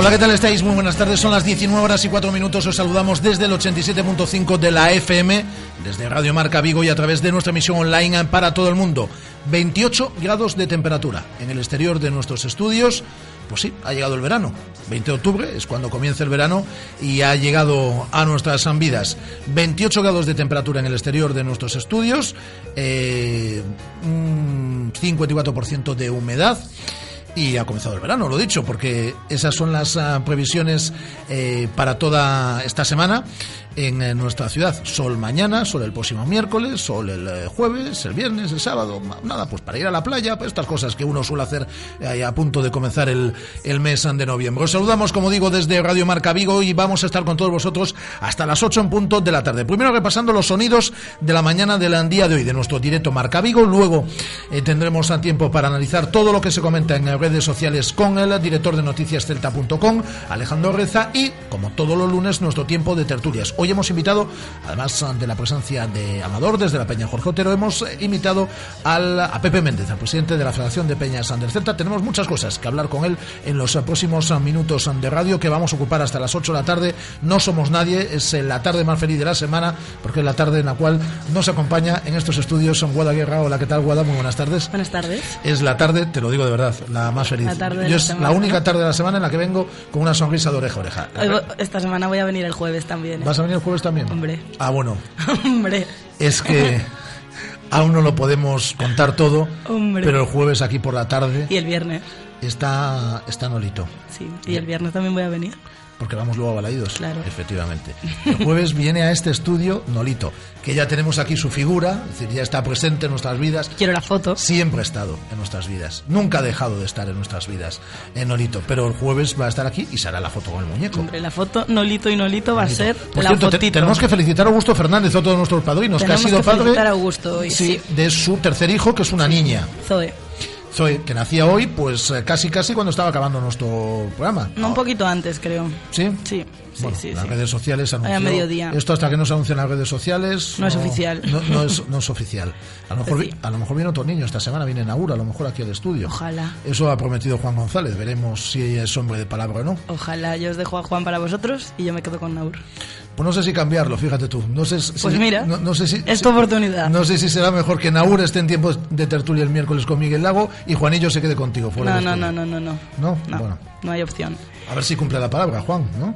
Hola, ¿qué tal estáis? Muy buenas tardes. Son las 19 horas y 4 minutos. Os saludamos desde el 87.5 de la FM, desde Radio Marca Vigo y a través de nuestra emisión online para todo el mundo. 28 grados de temperatura en el exterior de nuestros estudios. Pues sí, ha llegado el verano. 20 de octubre es cuando comienza el verano y ha llegado a nuestras vidas. 28 grados de temperatura en el exterior de nuestros estudios, eh, un 54% de humedad. Y ha comenzado el verano, lo dicho, porque esas son las ah, previsiones eh, para toda esta semana en eh, nuestra ciudad. Sol mañana, sol el próximo miércoles, sol el eh, jueves, el viernes, el sábado. Nada, pues para ir a la playa, pues estas cosas que uno suele hacer eh, a punto de comenzar el, el mes de noviembre. Os saludamos, como digo, desde Radio Marca Vigo y vamos a estar con todos vosotros hasta las 8 en punto de la tarde. Primero repasando los sonidos de la mañana del día de hoy, de nuestro directo Marca Vigo. Luego tendremos a tiempo para analizar todo lo que se comenta en redes sociales con el director de noticias celta.com, Alejandro Reza, y como todos los lunes, nuestro tiempo de tertulias. Hoy hemos invitado, además de la presencia de Amador desde la Peña Jorge Otero, hemos invitado al, a Pepe Méndez, al presidente de la Federación de Peñas del Celta. Tenemos muchas cosas que hablar con él en los próximos minutos de radio que vamos a ocupar hasta las 8 de la tarde. No somos nadie, es la tarde más feliz de la semana, porque es la tarde en la cual nos acompaña en estos estudios en Guada Guerra. Hola, ¿qué tal, Guada? Muy buenas tardes. Buenas tardes. Es la tarde, te lo digo de verdad, la más feliz. La tarde de Yo es la única tarde de la semana en la que vengo con una sonrisa de oreja a oreja. Hoy esta semana voy a venir el jueves también. ¿eh? ¿Vas a venir el jueves también? Hombre. Ah, bueno, Hombre. es que aún no lo podemos contar todo, Hombre. pero el jueves aquí por la tarde Y el viernes. Está, está Nolito. Sí. Y el viernes también voy a venir. Porque vamos luego a Balaidos. Claro. Efectivamente. El jueves viene a este estudio Nolito, que ya tenemos aquí su figura, es decir, ya está presente en nuestras vidas. Quiero la foto. Siempre ha estado en nuestras vidas. Nunca ha dejado de estar en nuestras vidas, en Nolito. Pero el jueves va a estar aquí y se hará la foto con el muñeco. Hombre, la foto Nolito y Nolito va a ser Por la cierto, te- tenemos que felicitar a Augusto Fernández, otro de nuestros padrinos, Tenemos que ha sido que padre felicitar a Augusto hoy, sí, sí. de su tercer hijo, que es una niña. Zoe. Zoe, que nacía hoy, pues eh, casi casi cuando estaba acabando nuestro programa. No, un poquito antes, creo. ¿Sí? Sí, sí, Bueno, sí. las sí. redes sociales anunció... a mediodía. Esto hasta que no se anuncien las redes sociales... No es oficial. No, no es, no es oficial. A lo, mejor, a lo mejor viene otro niño esta semana, viene Naura, a lo mejor aquí al estudio. Ojalá. Eso ha prometido Juan González. Veremos si es hombre de palabra o no. Ojalá yo os dejo a Juan para vosotros y yo me quedo con Naur. Pues no sé si cambiarlo, fíjate tú. No sé si, Pues mira, no, no sé si, es tu oportunidad. No sé si será mejor que Naur esté en tiempos de tertulia el miércoles con Miguel Lago y Juanillo se quede contigo. fuera No, no, no, no, no, no. ¿No? No, Bueno. no hay opción. A ver si cumple la palabra, Juan, ¿no?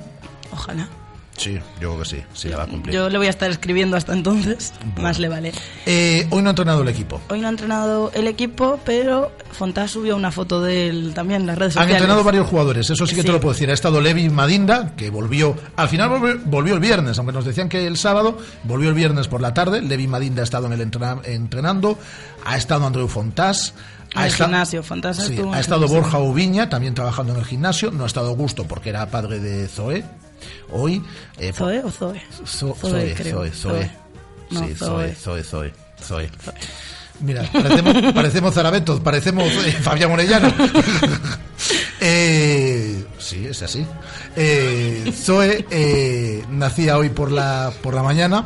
Ojalá. Sí, yo creo que sí, sí la va a cumplir. Yo le voy a estar escribiendo hasta entonces, más le vale. Eh, hoy no ha entrenado el equipo. Hoy no ha entrenado el equipo, pero Fontás subió una foto de él también en las redes Han sociales. entrenado varios jugadores, eso sí que te lo puedo decir. Ha estado Levi Madinda, que volvió, al final volvió, volvió el viernes, aunque nos decían que el sábado, volvió el viernes por la tarde. Levi Madinda ha estado en el entrena- entrenando, ha estado Andreu Fontás. En ha el gimnasio, Sí, ha estado. Borja Ubiña, también trabajando en el gimnasio. No ha estado Gusto porque era padre de Zoe. Hoy. eh, ¿Zoe o Zoe? Zo- Zoe, Zoe, creo. Zoe, Zoe. No, Sí, Zoe. Zoe, Zoe, Zoe, Zoe. Mira, parecemos, parecemos Zarabetos, parecemos eh, Fabián Orellano. Eh, sí, es así. Eh, Zoe eh, nacía hoy por la, por la mañana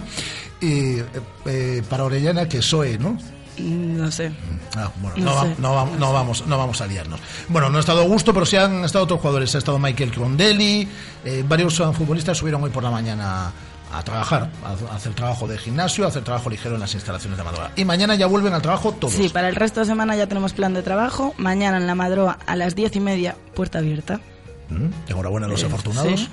y eh, eh, para Orellana que Zoe, ¿no? No sé. Ah, bueno, No no, va- sé. no va- no vamos, no vamos a liarnos. Bueno, no ha estado Augusto, pero sí han estado otros jugadores. Ha estado Michael Crondelli, eh, varios futbolistas subieron hoy por la mañana a trabajar, a, a hacer trabajo de gimnasio, a hacer trabajo ligero en las instalaciones de Madroa. Y mañana ya vuelven al trabajo todos. Sí, para el resto de semana ya tenemos plan de trabajo. Mañana en la Madroa a las diez y media, puerta abierta. Mm, Enhorabuena a los Eh, afortunados. sí.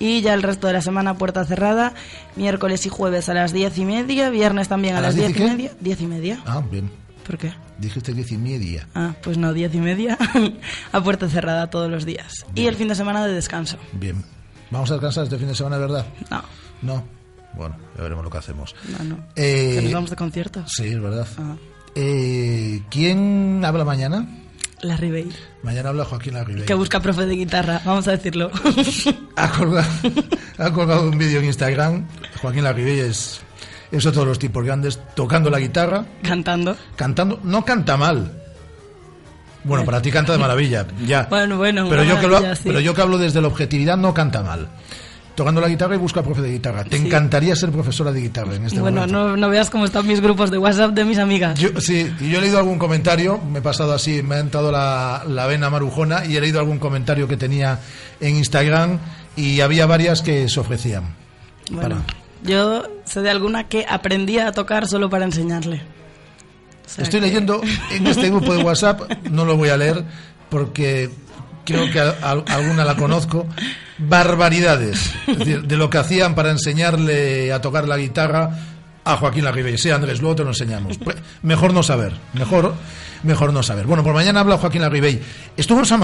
Y ya el resto de la semana puerta cerrada, miércoles y jueves a las diez y media, viernes también a, ¿A las diez diez y media. Diez y media. Ah, bien. ¿Por qué? Dijiste diez y media. Ah, pues no, diez y media a puerta cerrada todos los días. Y el fin de semana de descanso. Bien. ¿Vamos a descansar este fin de semana, verdad? No, No. Bueno, ya veremos lo que hacemos. no, no. Eh, Que nos vamos de concierto. Sí, es verdad. Ah, Eh, ¿Quién habla mañana? La Ribey. Mañana habla Joaquín Larribey. Que busca profe de guitarra, vamos a decirlo. ha colgado, ha colgado un vídeo en Instagram. Joaquín Larribey es, es otro de los tipos grandes, tocando la guitarra, Cantando. cantando. No canta mal. Bueno, para ti canta de maravilla, ya. Bueno, bueno, pero yo, que lo- sí. pero yo que hablo desde la objetividad, no canta mal. Tocando la guitarra y busca profe de guitarra. Te Sí. encantaría ser profesora de guitarra en este bueno, momento. no, no veas cómo están mis grupos de WhatsApp de mis amigas. Yo, sí, y yo he leído algún comentario, me he pasado así, me ha entrado la, la vena marujona y he leído algún comentario que tenía en Instagram y había varias que se ofrecían. Bueno, Para. yo sé de alguna que aprendí a tocar solo para enseñarle. O sea Estoy que- leyendo en este grupo de WhatsApp, no lo voy a leer porque creo que a- alguna la conozco, barbaridades es decir, de lo que hacían para enseñarle a tocar la guitarra a Joaquín Larribey. Sí, Andrés, luego te lo enseñamos. Pues, Mejor no saber, mejor, mejor no saber. Bueno, por mañana habla Joaquín Larribey. Estuvo en San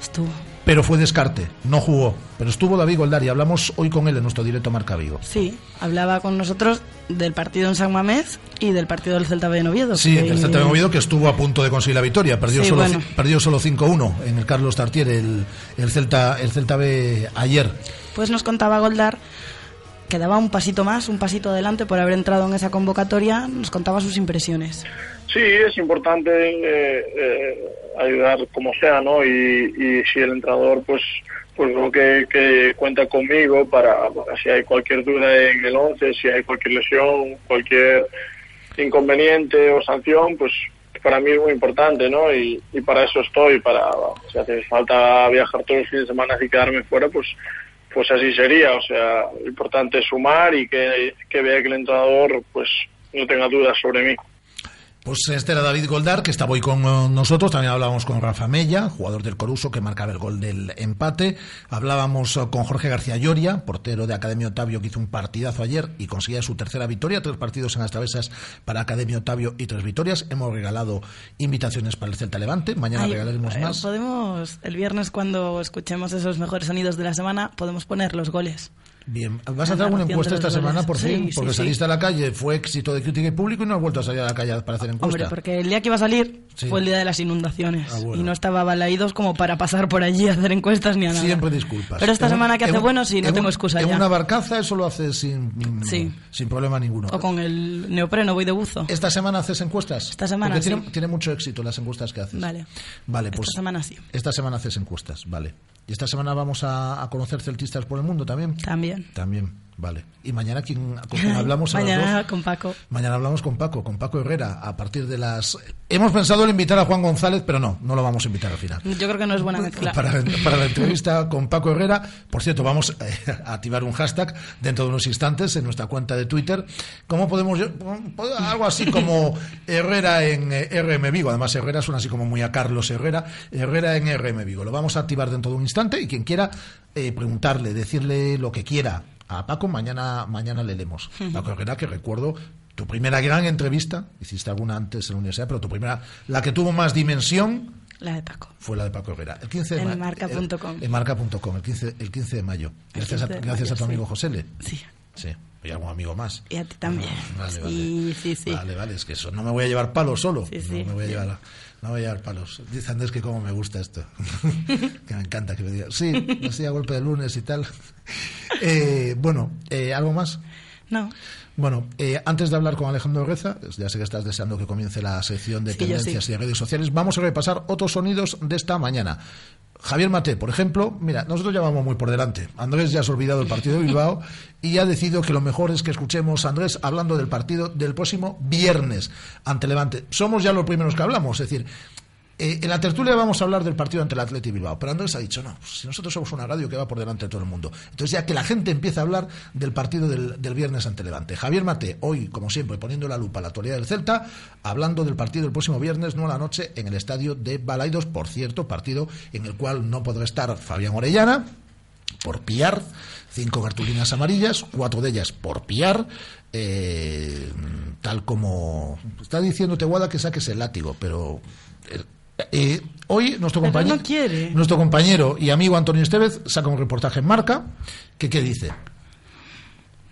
Estuvo. Pero fue descarte, no jugó. Pero estuvo David Goldar y hablamos hoy con él en nuestro directo Marca Vigo. Sí, hablaba con nosotros del partido en San Mamés y del partido del Celta B en Oviedo. Sí, que- el Celta de Oviedo que estuvo a punto de conseguir la victoria, perdió Sí, solo bueno. perdió solo 5-1 en el Carlos Tartier el, el Celta el Celta B ayer. Pues nos contaba Goldar que daba un pasito más, un pasito adelante por haber entrado en esa convocatoria. Nos contaba sus impresiones. Sí, es importante eh, eh, ayudar como sea, ¿no? Y, y si el entrenador, pues, pues lo que, cuenta conmigo para, para si hay cualquier duda en el 11, si hay cualquier lesión, cualquier inconveniente o sanción, pues para mí es muy importante, ¿no? Y, y para eso estoy, para si hace falta viajar todos los fines de semana y quedarme fuera, pues pues así sería, o sea, lo importante es sumar y que, que vea que el entrenador pues no tenga dudas sobre mí. Pues este era David Goldar, que estaba hoy con eh, nosotros. También hablábamos con Rafa Mella, jugador del Coruso, que marcaba el gol del empate. Hablábamos eh, con Jorge García Lloria, portero de Academia Otavio, que hizo un partidazo ayer y conseguía su tercera victoria. Tres partidos en las travesas para Academia Otavio y tres victorias. Hemos regalado invitaciones para el Celta Levante. Mañana Ay, regalaremos eh, más. Podemos, el viernes cuando escuchemos esos mejores sonidos de la semana, podemos poner los goles. Bien, ¿vas a hacer alguna encuesta esta semana por Sí, fin? sí, Porque sí. saliste a la calle, fue éxito de crítica y público y no has vuelto a salir a la calle para hacer encuesta. Hombre, porque el día que iba a salir fue el día de las inundaciones Ah, bueno. y no estaba balaídos como para pasar por allí a hacer encuestas ni a nada. Siempre disculpas. Pero esta En semana que en hace un- bueno, sí, no en tengo excusa En ya. una barcaza eso lo haces sin, sin problema ninguno. O con el neopreno voy de buzo. ¿Esta semana haces encuestas? Esta semana, Porque sí. tiene, tiene mucho éxito las encuestas que haces. Vale. Vale, pues Esta semana sí. esta semana haces encuestas, vale. ¿Y esta semana vamos a, a conocer celtistas por el mundo también? También. También. Vale. ¿Y mañana quién, con quién hablamos a las Mañana dos? con Paco. Mañana hablamos con Paco, con Paco Herrera, a partir de las... Hemos pensado en invitar a Juan González, pero no, no lo vamos a invitar al final. Yo creo que no es buena mezcla. Para, para la entrevista con Paco Herrera, por cierto, vamos eh, a activar un hashtag dentro de unos instantes en nuestra cuenta de Twitter. ¿Cómo podemos...? Algo así como Herrera en eh, RM Vigo. Además, Herrera suena así como muy a Carlos Herrera. Herrera en RM Vigo. Lo vamos a activar dentro de un instante y quien quiera eh, preguntarle, decirle lo que quiera a Paco, mañana, mañana le leemos. Paco Herrera, que recuerdo tu primera gran entrevista, hiciste alguna antes en la universidad, pero tu primera, la que tuvo más dimensión, La de Paco. fue la de Paco Herrera. El 15 de En ma- marca.com. el- En marca.com, el 15, el 15 de mayo. Gracias, a, 15 de gracias a tu mayo, amigo. José Sí. Sí. Y algún amigo más. Y a ti también. Vale, vale. Sí, sí, sí. Vale, vale, es que eso. No me voy a llevar palos solo. Sí, sí. No me voy a llevar, no voy a llevar palos. Dice Andrés que como me gusta esto. que me encanta que me diga. Sí, así a golpe de lunes y tal. Eh, bueno, eh, ¿algo más? No. Bueno, eh, antes de hablar con Alejandro Reza, ya sé que estás deseando que comience la sección de Sí, tendencias sí. y de redes sociales, vamos a repasar otros sonidos de esta mañana. Javier Mate, por ejemplo, mira, nosotros ya vamos muy por delante. Andrés ya ha olvidado del partido de Bilbao y ha decidido que lo mejor es que escuchemos a Andrés hablando del partido del próximo viernes ante Levante. Somos ya los primeros que hablamos, es decir, eh, en la tertulia vamos a hablar del partido ante el Atleti Bilbao, pero Andrés ha dicho, no, pues, si nosotros somos una radio que va por delante de todo el mundo. Entonces ya que la gente empieza a hablar del partido del, del viernes ante Levante. Javier Mate, hoy, como siempre, poniendo la lupa a la actualidad del Celta, hablando del partido del próximo viernes, no a la noche, en el estadio de Balaidos, por cierto, partido en el cual no podrá estar Fabián Orellana, por piar, cinco cartulinas amarillas, cuatro de ellas por piar, eh, tal como está diciendo Teguada que saques el látigo, pero eh, hoy nuestro compañero, no nuestro compañero y amigo Antonio Estevez saca un reportaje en Marca que qué dice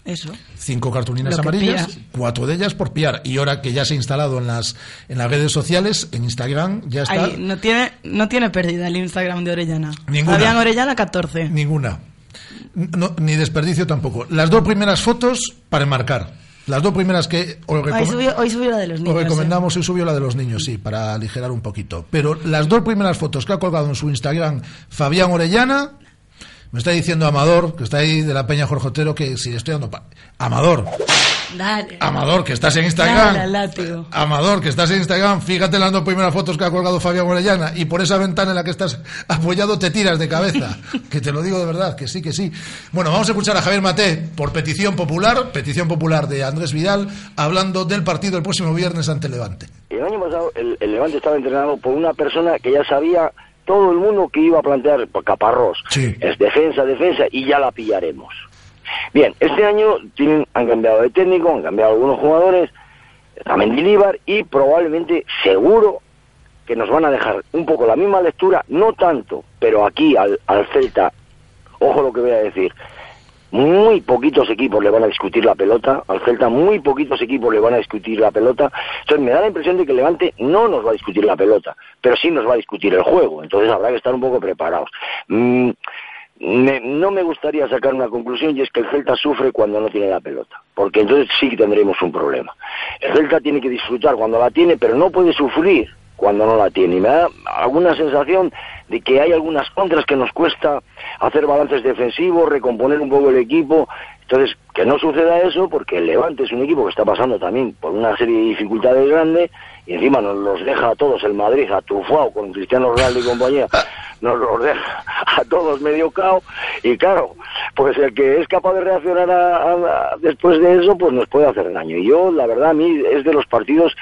Eso. cinco cartulinas amarillas, cuatro de ellas por piar y ahora que ya se ha instalado en las en las redes sociales, en Instagram ya está Ahí, no tiene, no tiene pérdida el Instagram de Orellana. Ninguna. Fabián Orellana 14. Ninguna. No, ni desperdicio tampoco. Las dos primeras fotos para enmarcar. Las dos primeras que os, Hoy subió, hoy subió la de los os niños. ¿eh? recomendamos, hoy subió la de los niños, sí, para aligerar un poquito. Pero las dos primeras fotos que ha colgado en su Instagram Fabián Orellana, me está diciendo Amador, que está ahí de la Peña Jorge Otero, que si le estoy dando... pa- Amador, Dale. Amador, que estás en Instagram. látigo. Amador, que estás en Instagram, fíjate las dos primeras fotos que ha colgado Fabián Orellana y por esa ventana en la que estás apoyado te tiras de cabeza. Que te lo digo de verdad, que sí, que sí. Bueno, vamos a escuchar a Javier Maté por petición popular, petición popular de Andrés Vidal, hablando del partido el próximo viernes ante Levante. El año pasado el, el Levante estaba entrenado por una persona que ya sabía todo el mundo que iba a plantear Caparrós. Sí. Es defensa, defensa y ya la pillaremos. Bien, este año tienen, han cambiado de técnico, han cambiado algunos jugadores, también Mendilibar y probablemente, seguro, que nos van a dejar un poco la misma lectura, no tanto, pero aquí al, al Celta, ojo lo que voy a decir, muy poquitos equipos le van a discutir la pelota, al Celta muy poquitos equipos le van a discutir la pelota, entonces me da la impresión de que Levante no nos va a discutir la pelota, pero sí nos va a discutir el juego, entonces habrá que estar un poco preparados. Me- no me gustaría sacar una conclusión y es que el Celta sufre cuando no tiene la pelota, porque entonces sí tendremos un problema. El Celta tiene que disfrutar cuando la tiene, pero no puede sufrir cuando no la tiene. Y me da alguna sensación de que hay algunas contras que nos cuesta hacer balances defensivos, recomponer un poco el equipo. Entonces, que no suceda eso, porque el Levante es un equipo que está pasando también por una serie de dificultades grandes y encima nos los deja a todos el Madrid atrufado con Cristiano Ronaldo y compañía, nos los deja a todos medio cao y claro, pues el que es capaz de reaccionar a- después de eso, pues nos puede hacer daño. Y yo, la verdad, a mí es de los partidos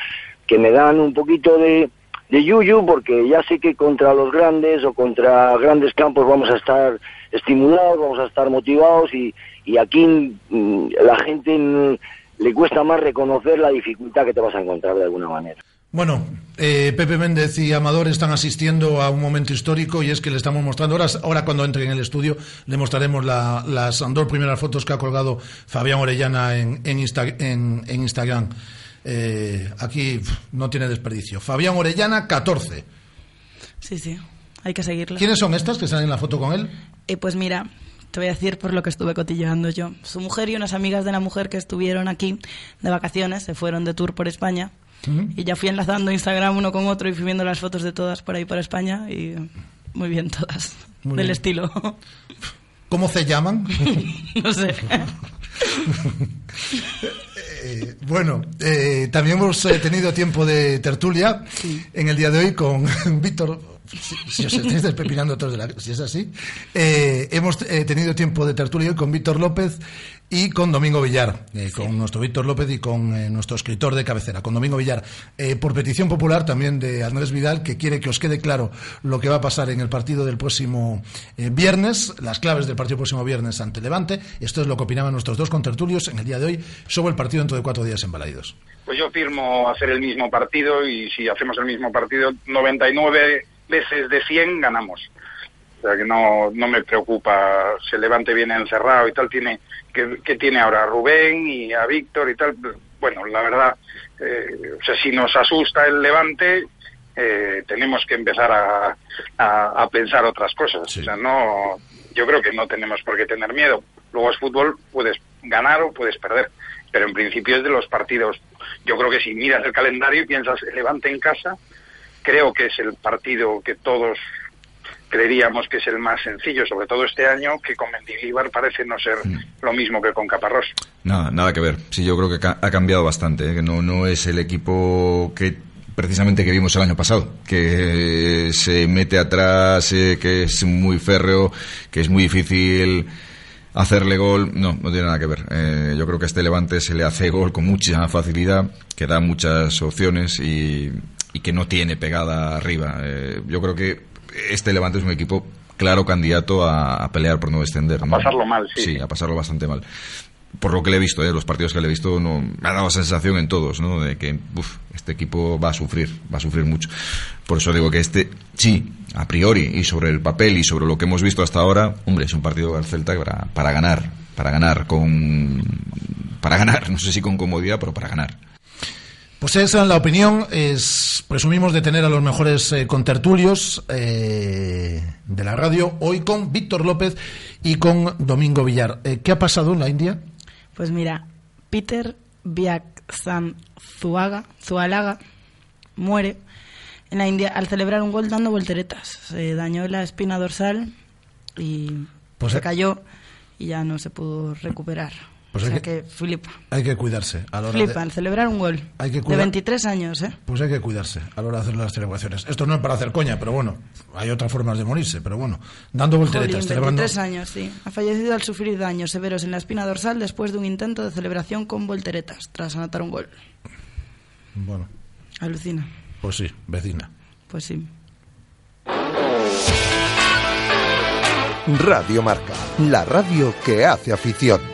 que me dan un poquito de, de yuyu porque ya sé que contra los grandes o contra grandes campos vamos a estar estimulados, vamos a estar motivados y, y aquí mm, la gente mm, le cuesta más reconocer la dificultad que te vas a encontrar de alguna manera. Bueno, eh, Pepe Méndez y Amador están asistiendo a un momento histórico y es que le estamos mostrando, ahora, ahora cuando entre en el estudio, le mostraremos la- las dos primeras fotos que ha colgado Fabián Orellana en, en, Insta- en- en Instagram. Eh, aquí no tiene desperdicio. Fabián Orellana, 14. Sí, sí. Hay que seguirla. ¿Quiénes son estas que salen en la foto con él? Eh, pues mira, te voy a decir por lo que estuve cotilleando yo. Su mujer y unas amigas de la mujer que estuvieron aquí de vacaciones, se fueron de tour por España. Y ya fui enlazando Instagram uno con otro y fui viendo las fotos de todas por ahí por España y muy bien todas. Muy del bien. estilo. ¿Cómo se llaman? no sé. Eh, bueno, eh, también hemos eh, tenido tiempo de tertulia en el día de hoy con Víctor. Si, si os estáis despepinando todos de la, si es así, eh, hemos eh, tenido tiempo de tertulia hoy con Víctor López y con Domingo Villar, eh, con nuestro Víctor López y con eh, nuestro escritor de cabecera, con Domingo Villar, eh, por petición popular también de Andrés Vidal, que quiere que os quede claro lo que va a pasar en el partido del próximo eh, viernes, las claves del partido próximo viernes ante Levante. Esto es lo que opinaban nuestros dos contertulios en el día de hoy sobre el partido dentro de cuatro días en Balaidos. Pues yo firmo hacer el mismo partido y si hacemos el mismo partido, 99 veces de 100 ganamos. O sea que no, no me preocupa, se levante bien encerrado y tal, tiene que, que tiene ahora a Rubén y a Víctor y tal. Bueno, la verdad, eh, o sea, si nos asusta el levante, eh, tenemos que empezar a, a, a pensar otras cosas. Sí. O sea, no, yo creo que no tenemos por qué tener miedo. Luego es fútbol, puedes ganar o puedes perder. Pero en principio es de los partidos. Yo creo que si miras el calendario y piensas levante en casa, creo que es el partido que todos creeríamos que es el más sencillo, sobre todo este año, que con Mendilibar parece no ser lo mismo que con Caparrós. Nada, nada que ver. Sí, yo creo que ha cambiado bastante. ¿eh? Que no, no es el equipo que precisamente que vimos el año pasado, que se mete atrás, eh, que es muy férreo, que es muy difícil hacerle gol. No, no tiene nada que ver. Eh, yo creo que a este Levante se le hace gol con mucha facilidad, que da muchas opciones y, y que no tiene pegada arriba. Eh, yo creo que este Levante es un equipo claro candidato a, a pelear por no descender. A ¿no? pasarlo mal, sí. Sí, a pasarlo bastante mal. Por lo que le he visto, ¿eh? los partidos que le he visto, no, me ha dado sensación en todos, ¿no? De que uf, este equipo va a sufrir, va a sufrir mucho. Por eso digo que este, sí, a priori, y sobre el papel y sobre lo que hemos visto hasta ahora, hombre, es un partido del Celta para, para ganar, para ganar con, para ganar, no sé si con comodidad, pero para ganar. Pues esa es la opinión. Es, presumimos de tener a los mejores eh, contertulios eh, de la radio hoy con Víctor López y con Domingo Villar. Eh, ¿Qué ha pasado en la India? Pues mira, Peter Biaksan Zuaga, Zualaga muere en la India al celebrar un gol dando volteretas. Se dañó la espina dorsal y Pues se hay- cayó y ya no se pudo recuperar. Pues o hay sea que- que, flipa. Hay que cuidarse a la hora Flipa, de, al celebrar un gol. Hay que de cuidar- 23 años, ¿eh? pues hay que cuidarse a la hora de hacer las celebraciones. Esto no es para hacer coña, pero bueno, hay otras formas de morirse, pero bueno, dando volteretas, Jolín, celebrando. 23 años, sí. Ha fallecido al sufrir daños severos en la espina dorsal después de un intento de celebración con volteretas, tras anotar un gol. Bueno, Alucina. pues sí, vecina. Pues sí. Radio Marca, la radio que hace afición.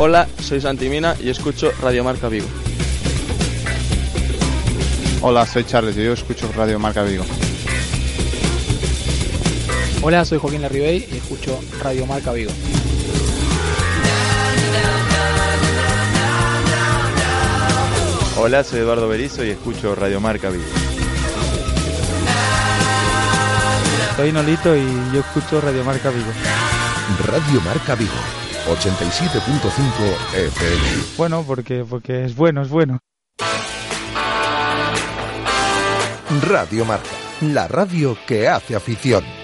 Hola, soy Santimina y escucho Radio Marca Vigo. Hola, soy Charles y yo escucho Radio Marca Vigo. Hola, soy Joaquín Larribey y escucho Radio Marca Vigo. Hola, soy Eduardo Berizo y escucho Radio Marca Vigo. Soy Nolito y yo escucho Radio Marca Vigo. Radio Marca Vigo, 87.5 FM. Bueno, porque, porque es bueno, es bueno. Radio Marca, la radio que hace afición.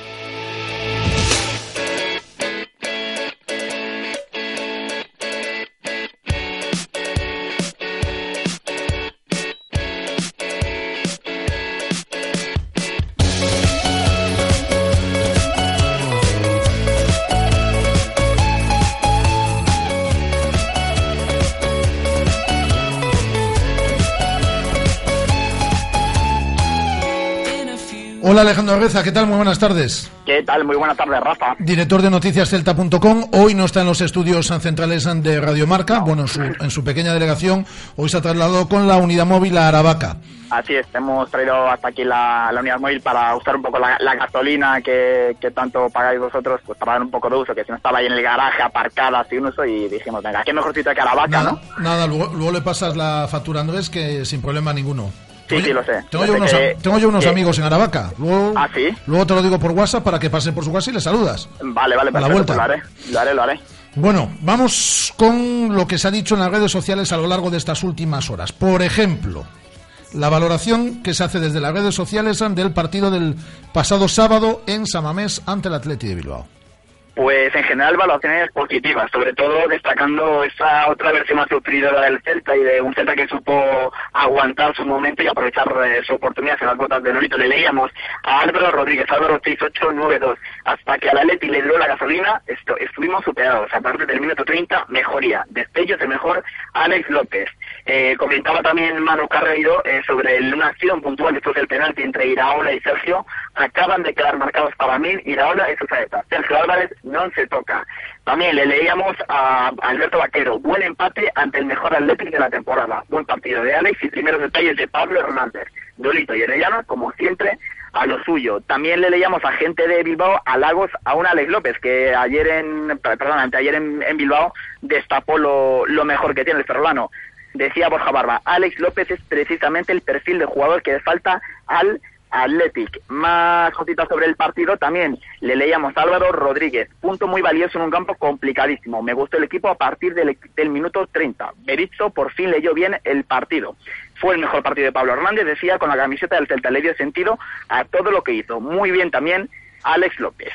Reza, ¿qué tal? Muy buenas tardes. ¿Qué tal? Muy buenas tardes, Rafa. Director de noticiascelta.com, hoy no está en los estudios centrales de Radiomarca, bueno, en su, en su pequeña delegación, hoy se ha trasladado con la unidad móvil a Aravaca. Así es, hemos traído hasta aquí la, la unidad móvil para usar un poco la, la gasolina que, que tanto pagáis vosotros, pues para dar un poco de uso, que si no estaba ahí en el garaje aparcada sin uso y dijimos, venga, qué mejor sitio que Aravaca, Nada, ¿no? nada luego, luego le pasas la factura a Andrés que sin problema ninguno. Sí, sí, lo sé. Tengo Lo yo sé unos, que- tengo yo unos que- amigos en Aravaca. Luego, ¿Ah, sí? luego te lo digo por WhatsApp para que pasen por su casa y le saludas. Vale, vale, A la vuelta. pues lo haré, lo haré, lo haré. Bueno, vamos con lo que se ha dicho en las redes sociales a lo largo de estas últimas horas. Por ejemplo, la valoración que se hace desde las redes sociales del partido del pasado sábado en Samamés ante el Atleti de Bilbao. Pues en general valoraciones positivas, sobre todo destacando esa otra versión más sufrida del Celta y de un Celta que supo aguantar su momento y aprovechar eh, su oportunidad en las botas de Norito. Le leíamos a Álvaro Rodríguez, Álvaro 6892, hasta que al Atleti le dio la gasolina, esto, estuvimos superados. A partir del minuto 30, mejoría. Destellos de mejor Alex López. Eh, comentaba también Manu Carreiro eh, sobre una acción puntual después del penalti entre Iraola y Sergio. Acaban de quedar marcados para mí Iraola y Susaeta. Sergio Álvarez no se toca. También le leíamos a Alberto Vaquero. Buen empate ante el mejor Atlético de la temporada. Buen partido de Alex y primeros detalles de Pablo Hernández. Dolito y Orellana, como siempre, a lo suyo. También le leíamos a gente de Bilbao halagos a un Alex López, que ayer en, perdón, anteayer en, en Bilbao destapó lo, lo mejor que tiene el ferrolano. Decía Borja Barba, Alex López es precisamente el perfil de jugador que le falta al Athletic. Más cositas sobre el partido también. Le leíamos a Álvaro Rodríguez. Punto muy valioso en un campo complicadísimo. Me gustó el equipo a partir del, minuto 30. Berizzo por fin leyó bien el partido. Fue el mejor partido de Pablo Hernández, decía, con la camiseta del Celta. Le dio sentido a todo lo que hizo. Muy bien también Alex López.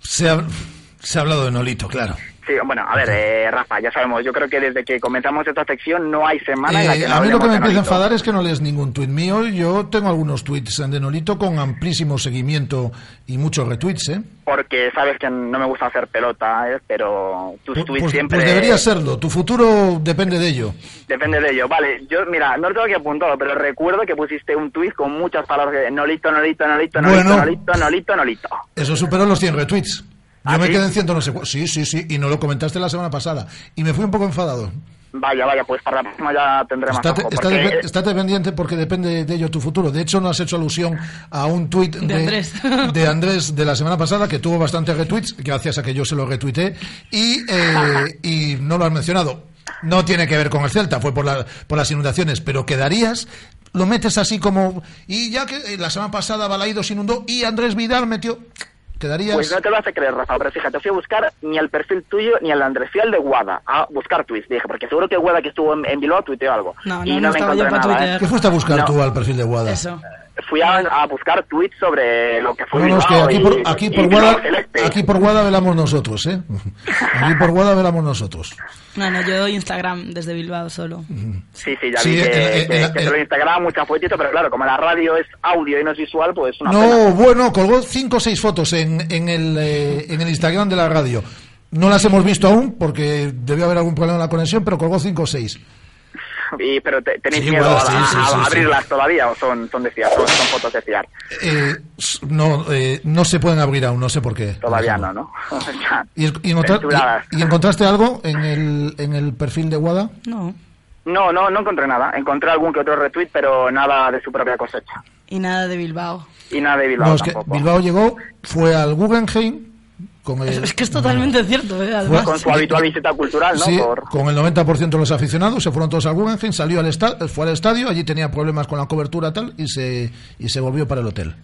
Se ha hablado de Nolito, claro. Sí, bueno, a ver, eh, Rafa, ya sabemos, yo creo que desde que comenzamos esta sección no hay semana en la Eh, que no a mí lo que me empieza a enfadar es que no lees ningún tuit mío. Yo tengo algunos tuits de Nolito con amplísimo seguimiento y muchos retweets, ¿eh? Porque sabes que no me gusta hacer pelota, ¿eh? pero tus tweets Pues, siempre... pues debería serlo. Tu futuro depende de ello. Depende de ello. Vale, yo, mira, no lo tengo aquí apuntado, pero recuerdo que pusiste un tuit con muchas palabras de Nolito, Nolito, Nolito, Nolito, Bueno. Nolito, Nolito, Nolito. Eso superó los 100 retweets. Yo ¿Ah, me sí? quedé en ciento no sé Sí, sí, sí. Y no lo comentaste la semana pasada. Y me fui un poco enfadado. Vaya, vaya, pues para la próxima ya tendré más Estate, ojo, estate porque- estate pendiente porque depende de ello tu futuro. De hecho, no has hecho alusión a un tuit De Andrés. de Andrés de la semana pasada que tuvo bastantes retweets, gracias a que yo se lo retuiteé, y, eh, y no lo has mencionado. No tiene que ver con el Celta, fue por, la- por las inundaciones, pero quedarías, lo metes así como. Y ya que eh, la semana pasada Balaído se inundó y Andrés Vidal metió. Quedarías. Pues no te lo vas a creer, Rafa, pero fíjate, fui a buscar ni al perfil tuyo ni al Andrés, fui al de Guada, a buscar tweets, dije, porque seguro que Guada que estuvo en, en Bilbao tuiteó algo. No, y no, no, no me encontré nada. ¿eh? ¿Qué fuiste a buscar No. tú al perfil de Guada? Eso. Fui a, a buscar tweets sobre lo que fue No, no, es que aquí y- por, aquí y por Guada, Celeste. aquí por Guada velamos nosotros, ¿eh? Aquí por Guada velamos nosotros. No, no, yo Instagram desde Bilbao solo. Sí, sí, ya Sí, vi que, eh, eh, que- eh, que eh. solo Instagram mucha fotito, pero claro, como la radio es audio y no es visual, pues una No, pena. bueno, colgó cinco o seis fotos en, en, el, eh, en el Instagram de la radio. No las hemos visto aún porque debió haber algún problema en la conexión, pero colgó cinco o seis. Y, pero te- tenéis Sí, miedo bueno, a, sí, sí, a- a sí, sí. abrirlas todavía o son, son de fiar, son, son fotos de fiar. Eh, no, eh, no se pueden abrir aún, no sé por qué. Todavía no, ¿no? ¿Y, y encontra- Censuradas. y- y encontraste algo en el, en el perfil de Guada? No. No, no, no encontré nada. Encontré algún que otro retweet, pero nada de su propia cosecha. Y nada de Bilbao. Y nada de Bilbao No, es que tampoco. Bilbao llegó, fue al Guggenheim con el, Es que es totalmente cierto, ¿eh? Además. Con su habitual visita cultural, ¿no? Sí, Por- con el 90% de los aficionados, se fueron todos al Guggenheim, salió al esta- fue al estadio, allí tenía problemas con la cobertura tal y se, y se volvió para el hotel.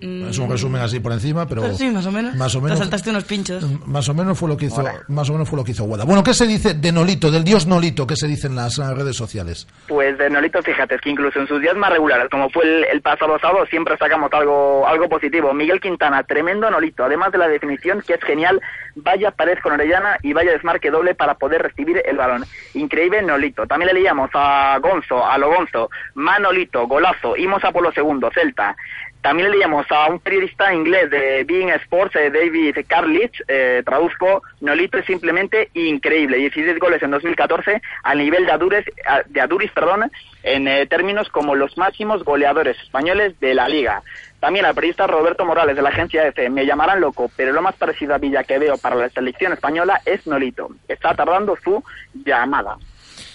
Es un resumen así por encima, pero sí, más o menos. más o menos Te saltaste unos pinchos. más o menos fue lo que hizo más o menos fue lo que hizo Guada. Bueno, ¿qué se dice de Nolito, del dios Nolito? ¿Qué se dice en las redes sociales? Pues de Nolito, fíjate, es que incluso en sus días más regulares, como fue el, el pasado sábado, siempre sacamos algo, algo positivo. Miguel Quintana, tremendo Nolito, además de la definición que es genial, vaya pared con Orellana y vaya desmarque doble para poder recibir el balón. Increíble Nolito. También le leíamos a Gonzo, a Lo Gonzo, Manolito, golazo, Imos Apolo segundo, Celta. También le leíamos a un periodista inglés de Being Sports, eh, David Carlich, eh, traduzco, Nolito es simplemente increíble. 16 goles en 2014 al nivel de Adures, a- de Aduris, perdón, en eh, términos como los máximos goleadores españoles de la liga. También al periodista Roberto Morales de la agencia EFE, me llamarán loco, pero lo más parecido a Villa que veo para la selección española es Nolito. Está tardando su llamada.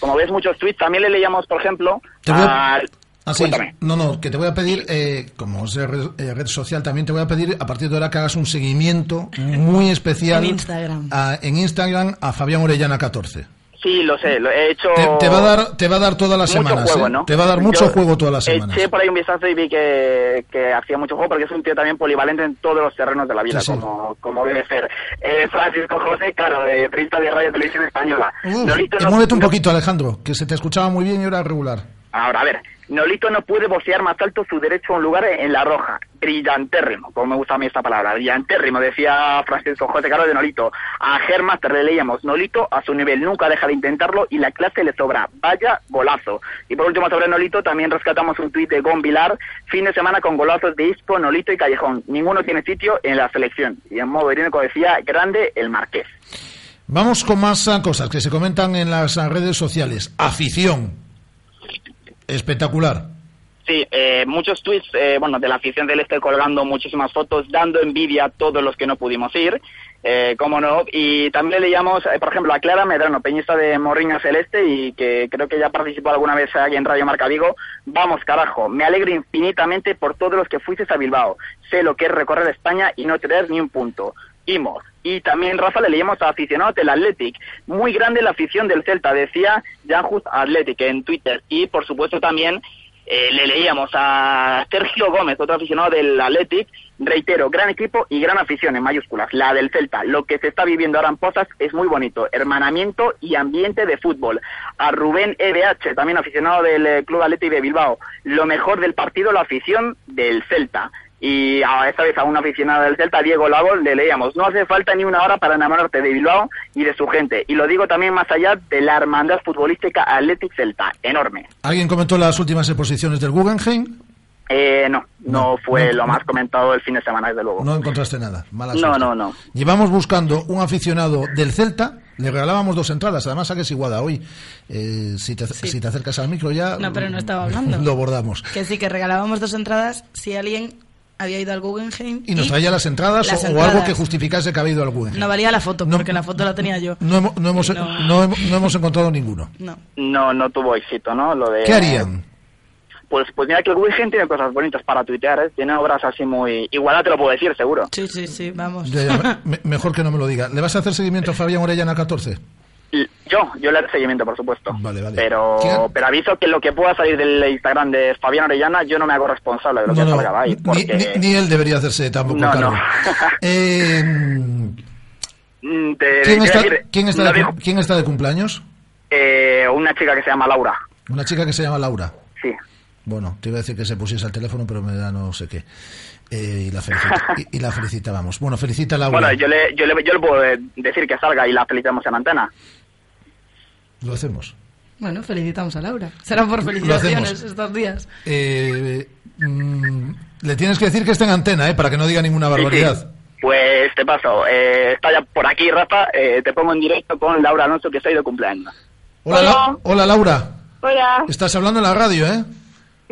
Como ves muchos tweets, también le leíamos, por ejemplo, a- al... Ah, sí. Cuéntame. No, no, que te voy a pedir, eh, como es red, eh, red social, también te voy a pedir a partir de ahora que hagas un seguimiento muy especial En Instagram. a- en Instagram a Fabián Orellana 14. Sí, lo sé, lo he hecho... Te, te va a dar, te va a dar todas las mucho semanas. juego, ¿eh? ¿no? Te va a dar mucho Yo juego todas las semanas. Eché por ahí un vistazo y vi que, que hacía mucho juego porque es un tío también polivalente en todos los terrenos de la vida, Sí, sí. Como, como debe ser. Eh, Francisco José Caro, de periodista de Radio Televisión Española. Y no- muévete un poquito, Alejandro, que se te escuchaba muy bien y era regular. Ahora, a ver, Nolito no puede bocear más alto su derecho a un lugar en la roja. Brillantérrimo, como me gusta a mí esta palabra. Brillantérrimo, decía Francisco José Caro de Nolito. A Germaster le leíamos, Nolito a su nivel nunca deja de intentarlo y la clase le sobra. Vaya golazo. Y por último, sobre Nolito, también rescatamos un tuit de Gon Vilar. Fin de semana con golazos de Isco, Nolito y Callejón. Ninguno tiene sitio en la selección. Y en modo irónico decía, grande el Marqués. Vamos con más ah, cosas que se comentan en las ah, redes sociales. Afición. Espectacular. Sí, eh, muchos tweets, eh, bueno, de la afición del Este colgando muchísimas fotos, dando envidia a todos los que no pudimos ir, eh, cómo no, y también le llamamos, eh, por ejemplo, a Clara Medrano, peñista de Morriña Celeste, y que creo que ya participó alguna vez aquí en Radio Marca Vigo, vamos carajo, me alegro infinitamente por todos los que fuisteis a Bilbao, sé lo que es recorrer España y no tener ni un punto. Imos. Y también, Rafa, le leíamos a aficionados del Athletic. Muy grande la afición del Celta, decía Jan Just Athletic en Twitter. Y, por supuesto, también eh, le leíamos a Sergio Gómez, otro aficionado del Athletic. Reitero, gran equipo y gran afición en mayúsculas, la del Celta. Lo que se está viviendo ahora en Pozas es muy bonito. Hermanamiento y ambiente de fútbol. A Rubén EBH, también aficionado del eh, Club Athletic de Bilbao. Lo mejor del partido, la afición del Celta. Y a esta vez a un aficionado del Celta, Diego Lago, le leíamos, no hace falta ni una hora para enamorarte de Bilbao y de su gente. Y lo digo también más allá de la hermandad futbolística Athletic Celta, enorme. ¿Alguien comentó las últimas exposiciones del Guggenheim? Eh, no, no, fue no, lo no. más comentado el fin de semana, desde luego. No encontraste nada. Mala No, suerte. no, no. Llevamos buscando un aficionado del Celta. Le regalábamos dos entradas. Además, saques iguada hoy. Eh, si, te, si te acercas al micro ya. No, pero no estaba hablando. Lo bordamos. Que sí, que regalábamos dos entradas si alguien había ido al Guggenheim. Y nos traía las entradas, las o, entradas. algo que justificase que ha habido al Guggenheim. No valía la foto, porque la foto la tenía yo. No, hemos- no hemos, No. no hemos- no hemos encontrado ninguno. No. No, no tuvo éxito, ¿no? Lo de, ¿Qué harían? Pues, pues mira que el Wilgen tiene cosas bonitas para tuitear, ¿eh? Tiene obras así muy... Igual te lo puedo decir, seguro. Sí, sí, sí, vamos. Ya, ya, me- mejor que no me lo diga. ¿Le vas a hacer seguimiento a Fabián Orellana 14? Yo, yo le haré seguimiento, por supuesto. Vale, vale. Pero, pero aviso que lo que pueda salir del Instagram de Fabián Orellana, yo no me hago responsable de lo No, que no, salga ahí. ni, Porque... ni- ni él debería hacerse tampoco No, cargo. Eh, ¿quién, está, decir, quién está de, quién está de cumpleaños? eh, una chica que se llama Laura. Una chica que se llama Laura. Bueno, te iba a decir que se pusiese al teléfono, pero me da no sé qué. Eh, y, la felicita- y, y la felicitábamos. Bueno, felicita a Laura. Bueno, yo le, yo, le, yo le puedo eh, decir que salga y la felicitamos en antena. Lo hacemos. Bueno, felicitamos a Laura. Será por felicitaciones estos días. Eh, mm, le tienes que decir que esté en antena, ¿eh? Para que no diga ninguna barbaridad. Sí, sí. Pues te paso. Eh, está ya por aquí, Rafa. Eh, te pongo en directo con Laura Alonso, que estoy de cumpleaños. Hola, La- hola, Laura. Hola, Estás hablando en la radio, ¿eh?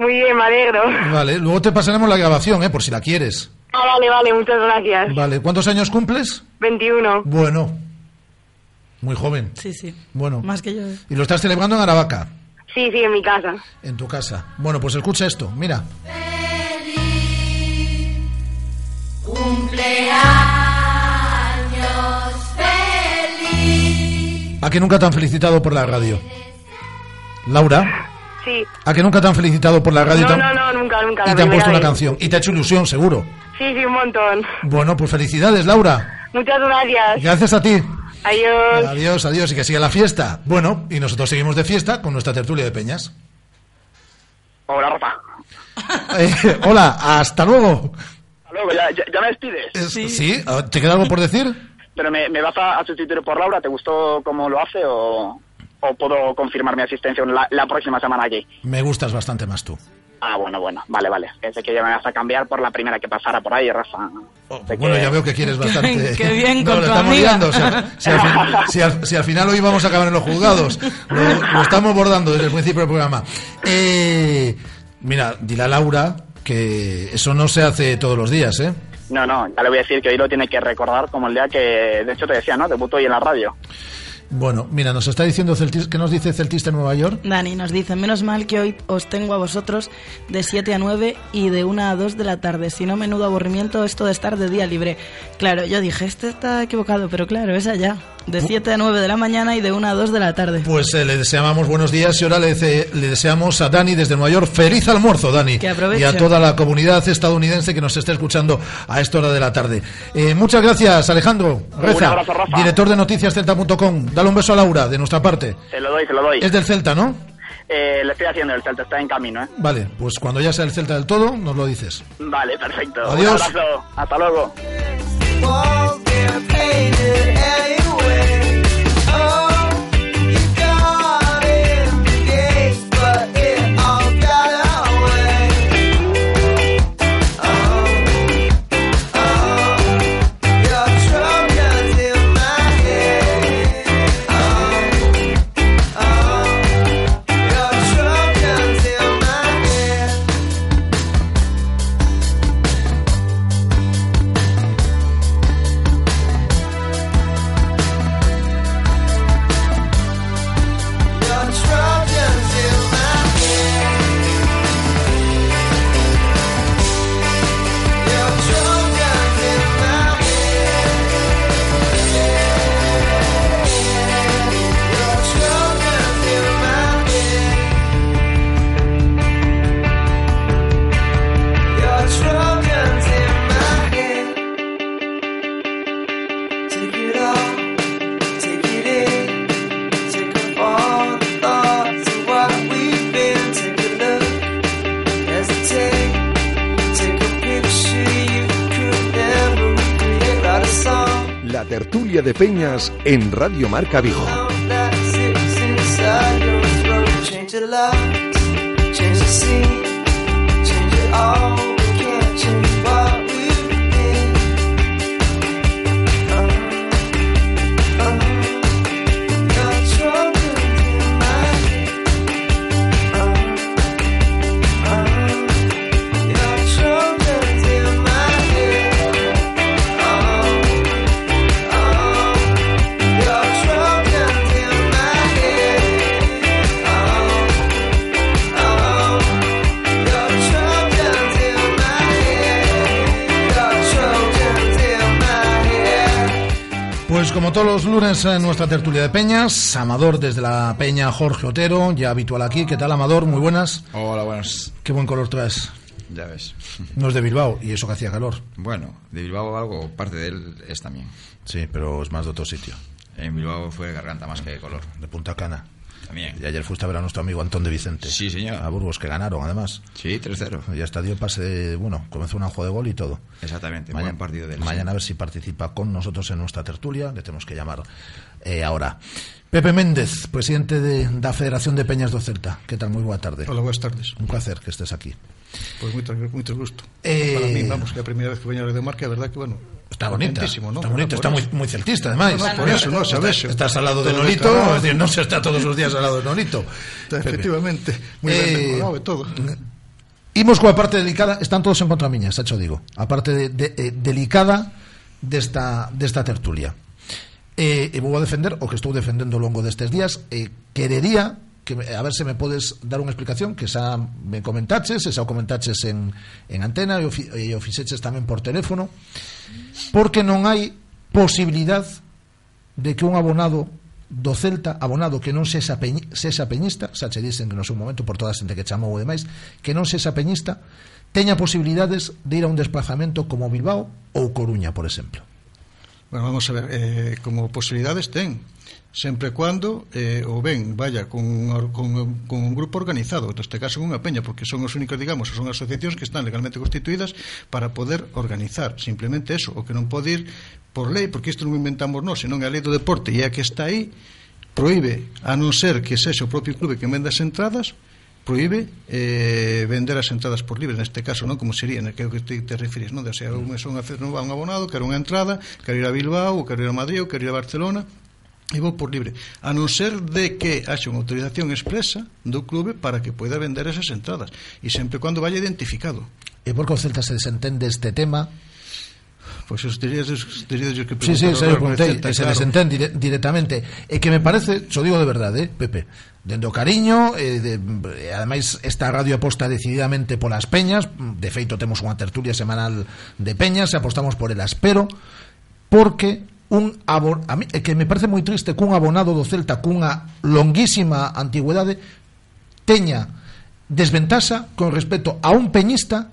Muy bien, me alegro. Vale, luego te pasaremos la grabación, ¿eh? Por si la quieres. Ah, vale, vale, muchas gracias. Vale, ¿cuántos años cumples? 21. Bueno, muy joven. Sí, sí. Bueno, Más que yo. y lo estás celebrando en Aravaca, Sí, sí, en mi casa. en tu casa. Bueno, pues escucha esto, mira. Cumpleaños feliz. ¿A que nunca te han felicitado por la radio? Laura, Sí. ¿a que nunca te han felicitado por la radio? y te No, han- no, no, nunca, nunca. y te han puesto una vez. canción. Y te ha hecho ilusión, seguro. Sí, sí, un montón. Bueno, pues felicidades, Laura. Muchas gracias. Gracias a ti. Adiós. Adiós, adiós, y que siga la fiesta. Bueno, y nosotros seguimos de fiesta con nuestra tertulia de peñas. Hola, Rafa. Eh, hola, hasta luego. Hasta luego, ya, ya, ya me despides. Es- ¿Sí? ¿Te queda algo por decir? Pero me, me vas a, a sustituir por Laura. ¿Te gustó cómo lo hace o, o puedo confirmar mi asistencia la, la próxima semana aquí? Me gustas bastante más tú. Ah, bueno, bueno, vale, vale. Pensé que ya me vas a cambiar por la primera que pasara por ahí, Rafa. Sé Bueno, que- ya veo que quieres bastante. Qué bien No, con lo tu estamos amiga. liando, o sea, si, al fin- si al, si al final hoy vamos a acabar en los juzgados, lo, lo estamos bordando desde el principio del programa. Eh, mira, dile a Laura que eso no se hace todos los días, ¿eh? No, no, ya le voy a decir que hoy lo tiene que recordar como el día que, de hecho te decía, ¿no? Debutó hoy en la radio. Bueno, mira, nos está diciendo Celtis, ¿qué nos dice Celtista en Nueva York? Dani nos dice, menos mal que hoy os tengo a vosotros de 7 a 9 y de 1 a 2 de la tarde. Si no, menudo aburrimiento esto de estar de día libre. Claro, yo dije, este está equivocado, pero claro, es allá. De 7 a 9 de la mañana y de 1 a 2 de la tarde. Pues eh, le deseamos buenos días y ahora le, dese- le deseamos a Dani desde Nueva York feliz almuerzo, Dani. Que aproveche. Y a toda la comunidad estadounidense que nos está escuchando a esta hora de la tarde. Eh, muchas gracias, Alejandro Reza, Un abrazo, Rafa. director de Noticias Celta.com. Dale un beso a Laura de nuestra parte. Se lo doy, se lo doy. Es del Celta, ¿no? Eh, le estoy haciendo el Celta, está en camino, ¿eh? Vale, pues cuando ya sea el Celta del todo, nos lo dices. Vale, perfecto. Adiós. Un abrazo. Hasta luego. away. Oh. De Peñas en Radio Marca Vigo. Como todos los lunes en nuestra tertulia de Peñas, Amador desde la Peña Jorge Otero, ya habitual aquí. ¿Qué tal, Amador? Muy buenas. Hola, buenas. Qué buen color traes. Ya ves. No es de Bilbao y eso que hacía calor. Bueno, de Bilbao algo, parte de él es también. Sí, pero es más de otro sitio. En Bilbao fue garganta más que color. De Punta Cana. También. Y ayer fuiste a ver a nuestro amigo Antón de Vicente. Sí, señor. A Burgos, que ganaron, además. Sí, 3-0. Ya está dio pase de... Bueno, comenzó un juego de gol y todo. Exactamente, Mañana, buen partido del mañana a ver si participa con nosotros en nuestra tertulia. Le tenemos que llamar eh, ahora. Pepe Méndez, presidente de la Federación de Peñas do Celta. ¿Qué tal? Muy buena tarde. Hola, buenas tardes. Un placer que estés aquí. Pois moito, moito gusto. Eh, Para mí, vamos, que é a primeira vez que veño a Radio Marca, a verdad que, bueno, Está bonita, ¿no? está bonita, está muy, muy celtista, además. No, no, por eso, no, sabes. Está, estás al lado de Nolito, es decir, no se está todos los días al lado de Nolito. Está, efectivamente, muy eh, ben e todo. Imos coa parte delicada, están todos en contra miña, xa xo digo. A parte de, de, eh, delicada desta, desta tertulia. Eh, e vou a defender o que estou defendendo ao longo destes días. Eh, querería que a ver se me podes dar unha explicación que xa me comentaches, xa o comentaches en, en antena e o, fi, e o fixeches tamén por teléfono porque non hai posibilidad de que un abonado do Celta, abonado que non sexa, peñi, sexa peñista, xa che dicen que no seu momento por toda a xente que chamou e demais, que non sexa peñista, teña posibilidades de ir a un desplazamento como Bilbao ou Coruña, por exemplo. Bueno, vamos a ver, eh, como posibilidades ten, sempre e eh, o ben vaya con, con, con un grupo organizado neste caso unha peña, porque son os únicos digamos, son asociacións que están legalmente constituídas para poder organizar, simplemente eso o que non pode ir por lei porque isto non inventamos nós, senón a lei do deporte e a que está aí, proíbe a non ser que sexa o propio clube que venda as entradas proíbe eh, vender as entradas por libre neste caso, non? Como sería, que é o que te, te refires, non? De, o sea, eu son a un abonado, quero unha entrada, quero ir a Bilbao, quero ir a Madrid, quero ir a Barcelona e vou por libre, a non ser de que haxe unha autorización expresa do clube para que poida vender esas entradas e sempre cando vaya identificado. E por que o Celta se desentende este tema? Pois os dirías os terías que Sí, sí, se, preguntei, Celta, se claro. desentende dire directamente. E que me parece, xo digo de verdade, eh, Pepe Dendo o cariño e de, eh, e Ademais, esta radio aposta decididamente polas peñas. De feito, temos unha tertulia semanal de peñas E apostamos por elas. Pero, porque un abon, a mí, que me parece moi triste que un abonado do Celta cunha longuísima antigüedade teña desventaxa con respecto a un peñista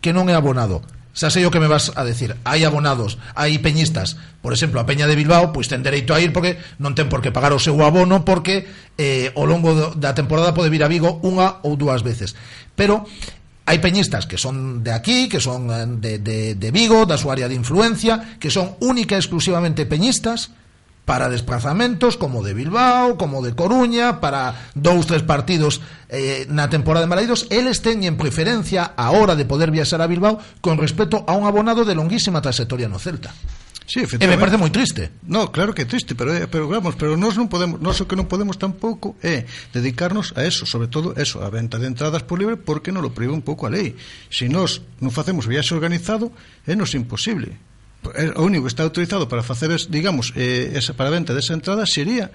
que non é abonado. Xa sei o que me vas a decir. Hai abonados, hai peñistas. Por exemplo, a Peña de Bilbao, pois ten dereito a ir porque non ten por que pagar o seu abono porque eh, ao longo da temporada pode vir a Vigo unha ou dúas veces. Pero Hai peñistas que son de aquí, que son eh, de, de, de Vigo, da súa área de influencia, que son única e exclusivamente peñistas para desplazamentos como de Bilbao, como de Coruña, para dous, tres partidos eh, na temporada de Malaidos, eles teñen preferencia a hora de poder viaxar a Bilbao con respecto a un abonado de longuísima trayectoria no Celta. Sí, e me parece moi triste. No, claro que é triste, pero eh, pero vamos, pero nós non podemos, nós o que non podemos tampouco é eh, dedicarnos a eso, sobre todo eso, a venta de entradas por libre porque non lo priva un pouco a lei. Se si nós non facemos viaxe organizado, eh, é nos imposible. O único que está autorizado para facer, digamos, eh, esa para a venta desa entrada sería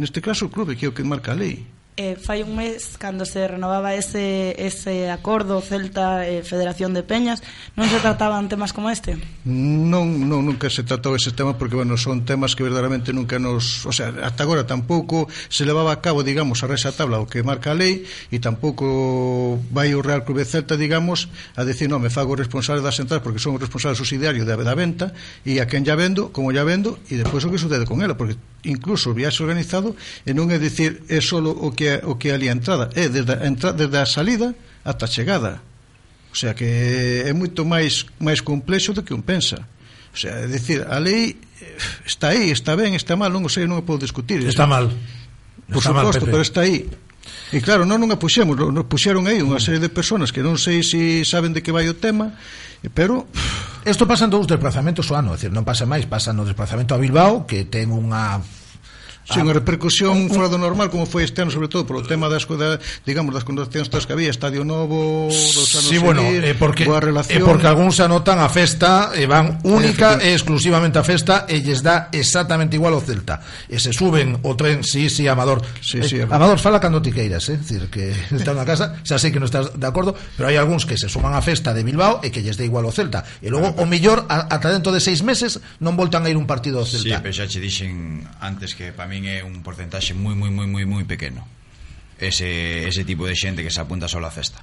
neste caso o clube que é o que marca a lei eh, fai un mes cando se renovaba ese, ese acordo Celta eh, Federación de Peñas non se trataban temas como este? Non, non, nunca se tratou ese tema porque, bueno, son temas que verdadeiramente nunca nos... O sea, hasta agora tampouco se levaba a cabo, digamos, a resa tabla o que marca a lei e tampouco vai o Real Club Celta, digamos, a decir, non, me fago responsable das entradas porque son o responsable subsidiario da, da venta e a quen ya vendo, como ya vendo e despois o que sucede con ela, porque incluso o viaxe organizado e non é dicir é solo o que é, o que é ali a entrada. É desde a, entra, desde a salida ata a chegada. O sea que é moito máis máis complexo do que un pensa. O sea, é dicir, a lei eh, está aí, está ben, está mal, non o sei, non o podo discutir. Está o sea, mal. Por está suposto, mal, pero está aí. E claro, non non a puxemos, nos puxeron aí unha serie de personas que non sei se si saben de que vai o tema, pero isto pasa en todos os desplazamentos o ano, é dicir, non pasa máis, pasa no desplazamento a Bilbao, que ten unha Sí, unha ah. repercusión fora do normal como foi este ano, sobre todo polo tema das da, digamos das condicións todas que había, Estadio Novo, dos anos sí, bueno, seguir, eh, porque boa eh, relación. Eh, porque algúns anotan a festa eh, eh, e eh, van única e exclusivamente a festa e lles dá exactamente igual o Celta. E se suben o tren, sí, sí, Amador. Sí, sí, eh, Amador fala cando ti queiras, eh, decir que está na casa, xa sei que non estás de acordo, pero hai algúns que se suman a festa de Bilbao e que lles dá igual o Celta. E logo o mellor ata dentro de seis meses non voltan a ir un partido do Celta. Sí, pero xa che dixen antes que para mí min é un porcentaxe moi, moi, moi, moi, moi pequeno ese, ese tipo de xente que se apunta só a festa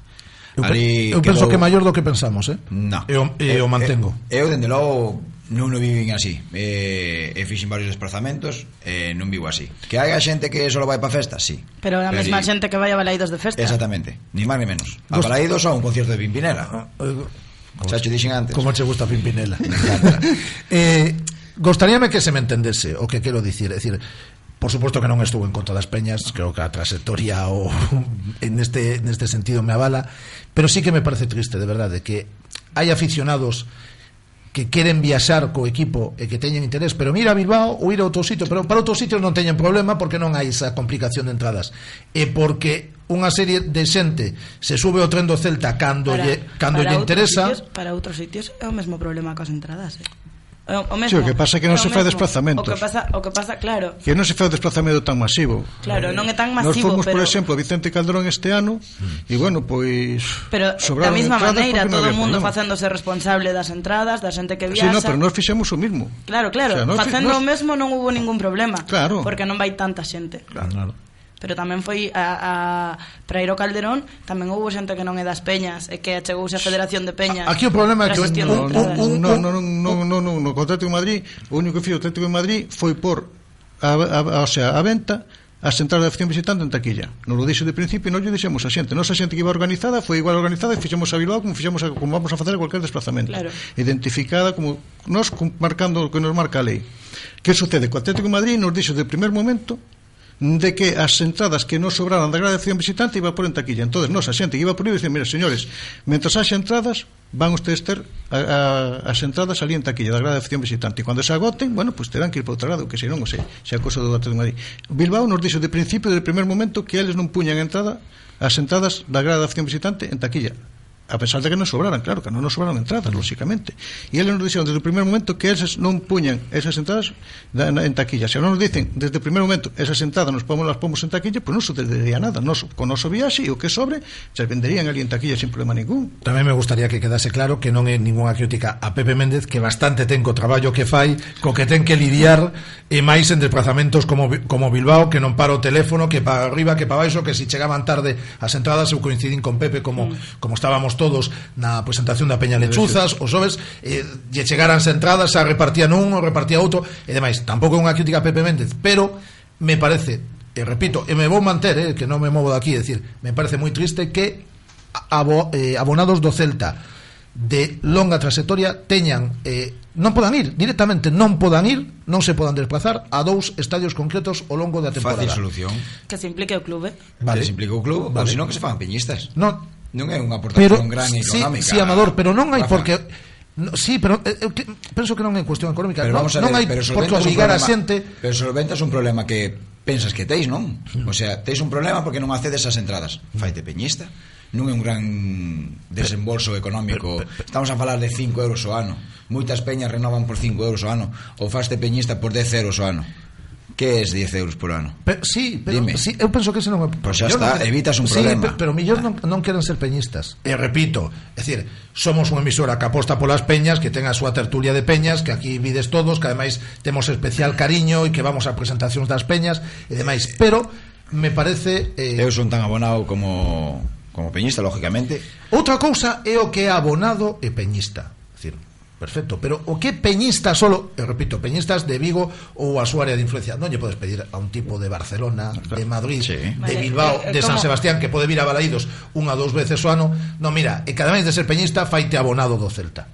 Eu, Ali, eu penso quedou... que é maior do que pensamos, eh? No. Eu, eu, eu mantengo. Eu, dende logo, non o viven así. Eh, e fixen varios desplazamentos, eh, non vivo así. Que hai xente que só vai para festa, sí. Pero a mesma xente que vai a Balaídos de festa. Exactamente, ni máis ni menos. A Balaídos a un concierto de Pimpinela. Ah, ah, Xa che dixen antes. Como che gusta Pimpinela. eh, gostaríame que se me entendese o que quero dicir, é dicir, Por suposto que non estuvo en contra das peñas, creo que a trayectoria o, en, este, neste sentido me avala, pero sí que me parece triste, de verdade, que hai aficionados que queren viaxar co equipo e que teñen interés, pero mira a Bilbao ou ir a outro sitio, pero para outros sitios non teñen problema porque non hai esa complicación de entradas. E porque unha serie de xente se sube ao tren do Celta cando para, lle, cando para lle interesa... Sitios, para outros sitios é o mesmo problema coas entradas, eh? O mesmo, sí, o que pasa é que non se fai desplazamentos. O que pasa, o que pasa, claro. Que non se fai desplazamento tan masivo. Claro, non é tan eh, masivo, Nos fomos, pero... por exemplo, a Vicente Calderón este ano mm. e, bueno, pois... Pero da mesma maneira, todo o mundo facéndose responsable das entradas, da xente que viaxa... Sí, no, pero nós fixemos o mismo. Claro, claro, o sea, nós, facendo nós... o mesmo non hubo ningún problema. Claro. Porque non vai tanta xente. Claro, claro pero tamén foi a, a para ir ao Calderón tamén houbo xente que non é das peñas e que achegouse a Federación de Peñas aquí o problema é que non non non non non no contrato con Madrid o único que fixo o Atlético de Madrid foi por a, a, a, o sea, a venta as entradas de afección visitante en taquilla. Nos lo dixo de principio e non lle dixemos a xente. Nosa xente que iba organizada foi igual organizada e fixemos a Bilbao como fixemos a, como vamos a facer a cualquier desplazamento. Claro. Identificada como nos marcando o que nos marca a lei. Que sucede? Co Atlético de Madrid nos dixo de primer momento de que as entradas que non sobraran da gradación visitante iba a por en taquilla. Entonces, nos, a xente que iba por aí, dicen, mira, señores, mentras haxa entradas, van ustedes ter a, a, as entradas ali en taquilla da gradación visitante. E cando se agoten, bueno, pues terán que ir para outro lado, que se non o sei, se a cosa do dato de Madrid. Bilbao nos dixo de principio, del primer momento, que eles non puñan entrada as entradas da gradación visitante en taquilla a pesar de que nos sobraran, claro, que non nos sobraron entradas, lóxicamente. E eles nos dixeron desde o primer momento que esas non puñan esas entradas en taquilla. Se non nos dicen desde o primer momento esas entradas nos pomos, las pomos en taquilla, pois pues non sucedería nada. Nos, con noso viaxe e o que sobre se venderían ali en taquilla sin problema ningún. Tamén me gustaría que quedase claro que non é ninguna crítica a Pepe Méndez, que bastante ten co traballo que fai, co que ten que lidiar e máis en desplazamentos como, como Bilbao, que non para o teléfono, que para arriba, que para baixo, que se si chegaban tarde as entradas eu coincidín con Pepe como, mm. como estábamos todos todos na presentación da Peña Lechuzas, os xoves, eh, lle chegaran as entradas, a repartían un, o repartía outro, e demais. Tampouco é unha crítica a Pepe Méndez, pero me parece, e repito, e me vou manter, eh, que non me movo daqui, é dicir, me parece moi triste que abo, eh, abonados do Celta de longa trayectoria teñan eh, non podan ir directamente non podan ir, non se podan desplazar a dous estadios concretos ao longo da temporada. Fácil solución. Que se implique o clube. Vale. Que se implique o clube, vale. ou senón que se fan peñistas. Non, Non é unha aportación pero, gran económica. Sí, sí, Amador, pero non hai Rafa. porque No, sí, pero eh, eu que, penso que non é cuestión económica. Pero vamos non, a ver, non hai pero por que obrigar a xente. Pero solventas un problema que pensas que teis, non? O sea, teis un problema porque non accedes ás entradas. Faite peñista. Non é un gran desembolso económico. Estamos a falar de 5 euros o ano. Moitas peñas renovan por 5 euros o ano. Ou faste peñista por 10 euros o ano. Que es 10 euros por ano? Pero, sí, pero Dime. sí, eu penso que ese non é... Pois pues xa está, non, evitas un sí, problema. pero millor non, non queren ser peñistas. E repito, é dicir, somos unha emisora que aposta polas peñas, que ten a súa tertulia de peñas, que aquí vides todos, que ademais temos especial cariño e que vamos a presentacións das peñas e demais, eh, pero me parece... Eh... Eu son tan abonado como como peñista, lógicamente. Outra cousa é o que é abonado e peñista perfecto. Pero o que peñista solo, eu repito, peñistas de Vigo ou a súa área de influencia, non lle podes pedir a un tipo de Barcelona, de Madrid, sí. de Bilbao, de. San Sebastián que pode vir a Balaídos unha ou dous veces o ano. No, mira, e cada vez de ser peñista faite abonado do Celta.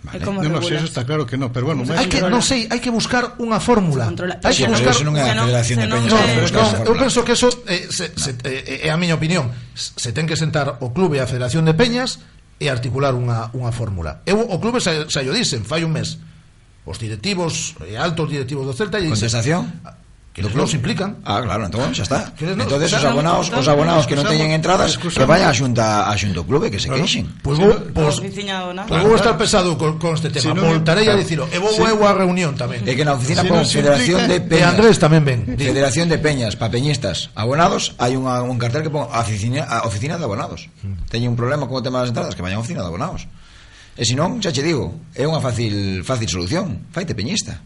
Vale. No, no, si eso está claro que no, pero bueno, hai que, non sei, hai que buscar unha fórmula. Hai que buscar non é a Federación de Peñas. No, eu penso que eso eh, se, no. se, eh, eh, é a miña opinión. Se ten que sentar o clube e a Federación de Peñas e articular unha, unha fórmula. Eu, o clube xa, xa yo dicen, fai un mes. Os directivos, e altos directivos do Celta... Contestación? Dicen, Eles non se implican. Ah, claro, entón xa está. Entonces os abonados, os abonados que non teñen entradas, que vayan a xunta a xunto clube que se queixen. Pois vou, pois vou estar pesado con, con este tema. Si no, Voltarei a dicilo. E vou eu a reunión tamén. É que na oficina si Federación de Peñas. Andrés tamén ven. Federación de Peñas, papeñistas, abonados, hai un, un cartel que pon oficina, oficina de abonados. Teñen un problema con o tema das entradas, que vayan a oficina de abonados. E se non, xa che digo, é unha fácil fácil solución. Faite peñista.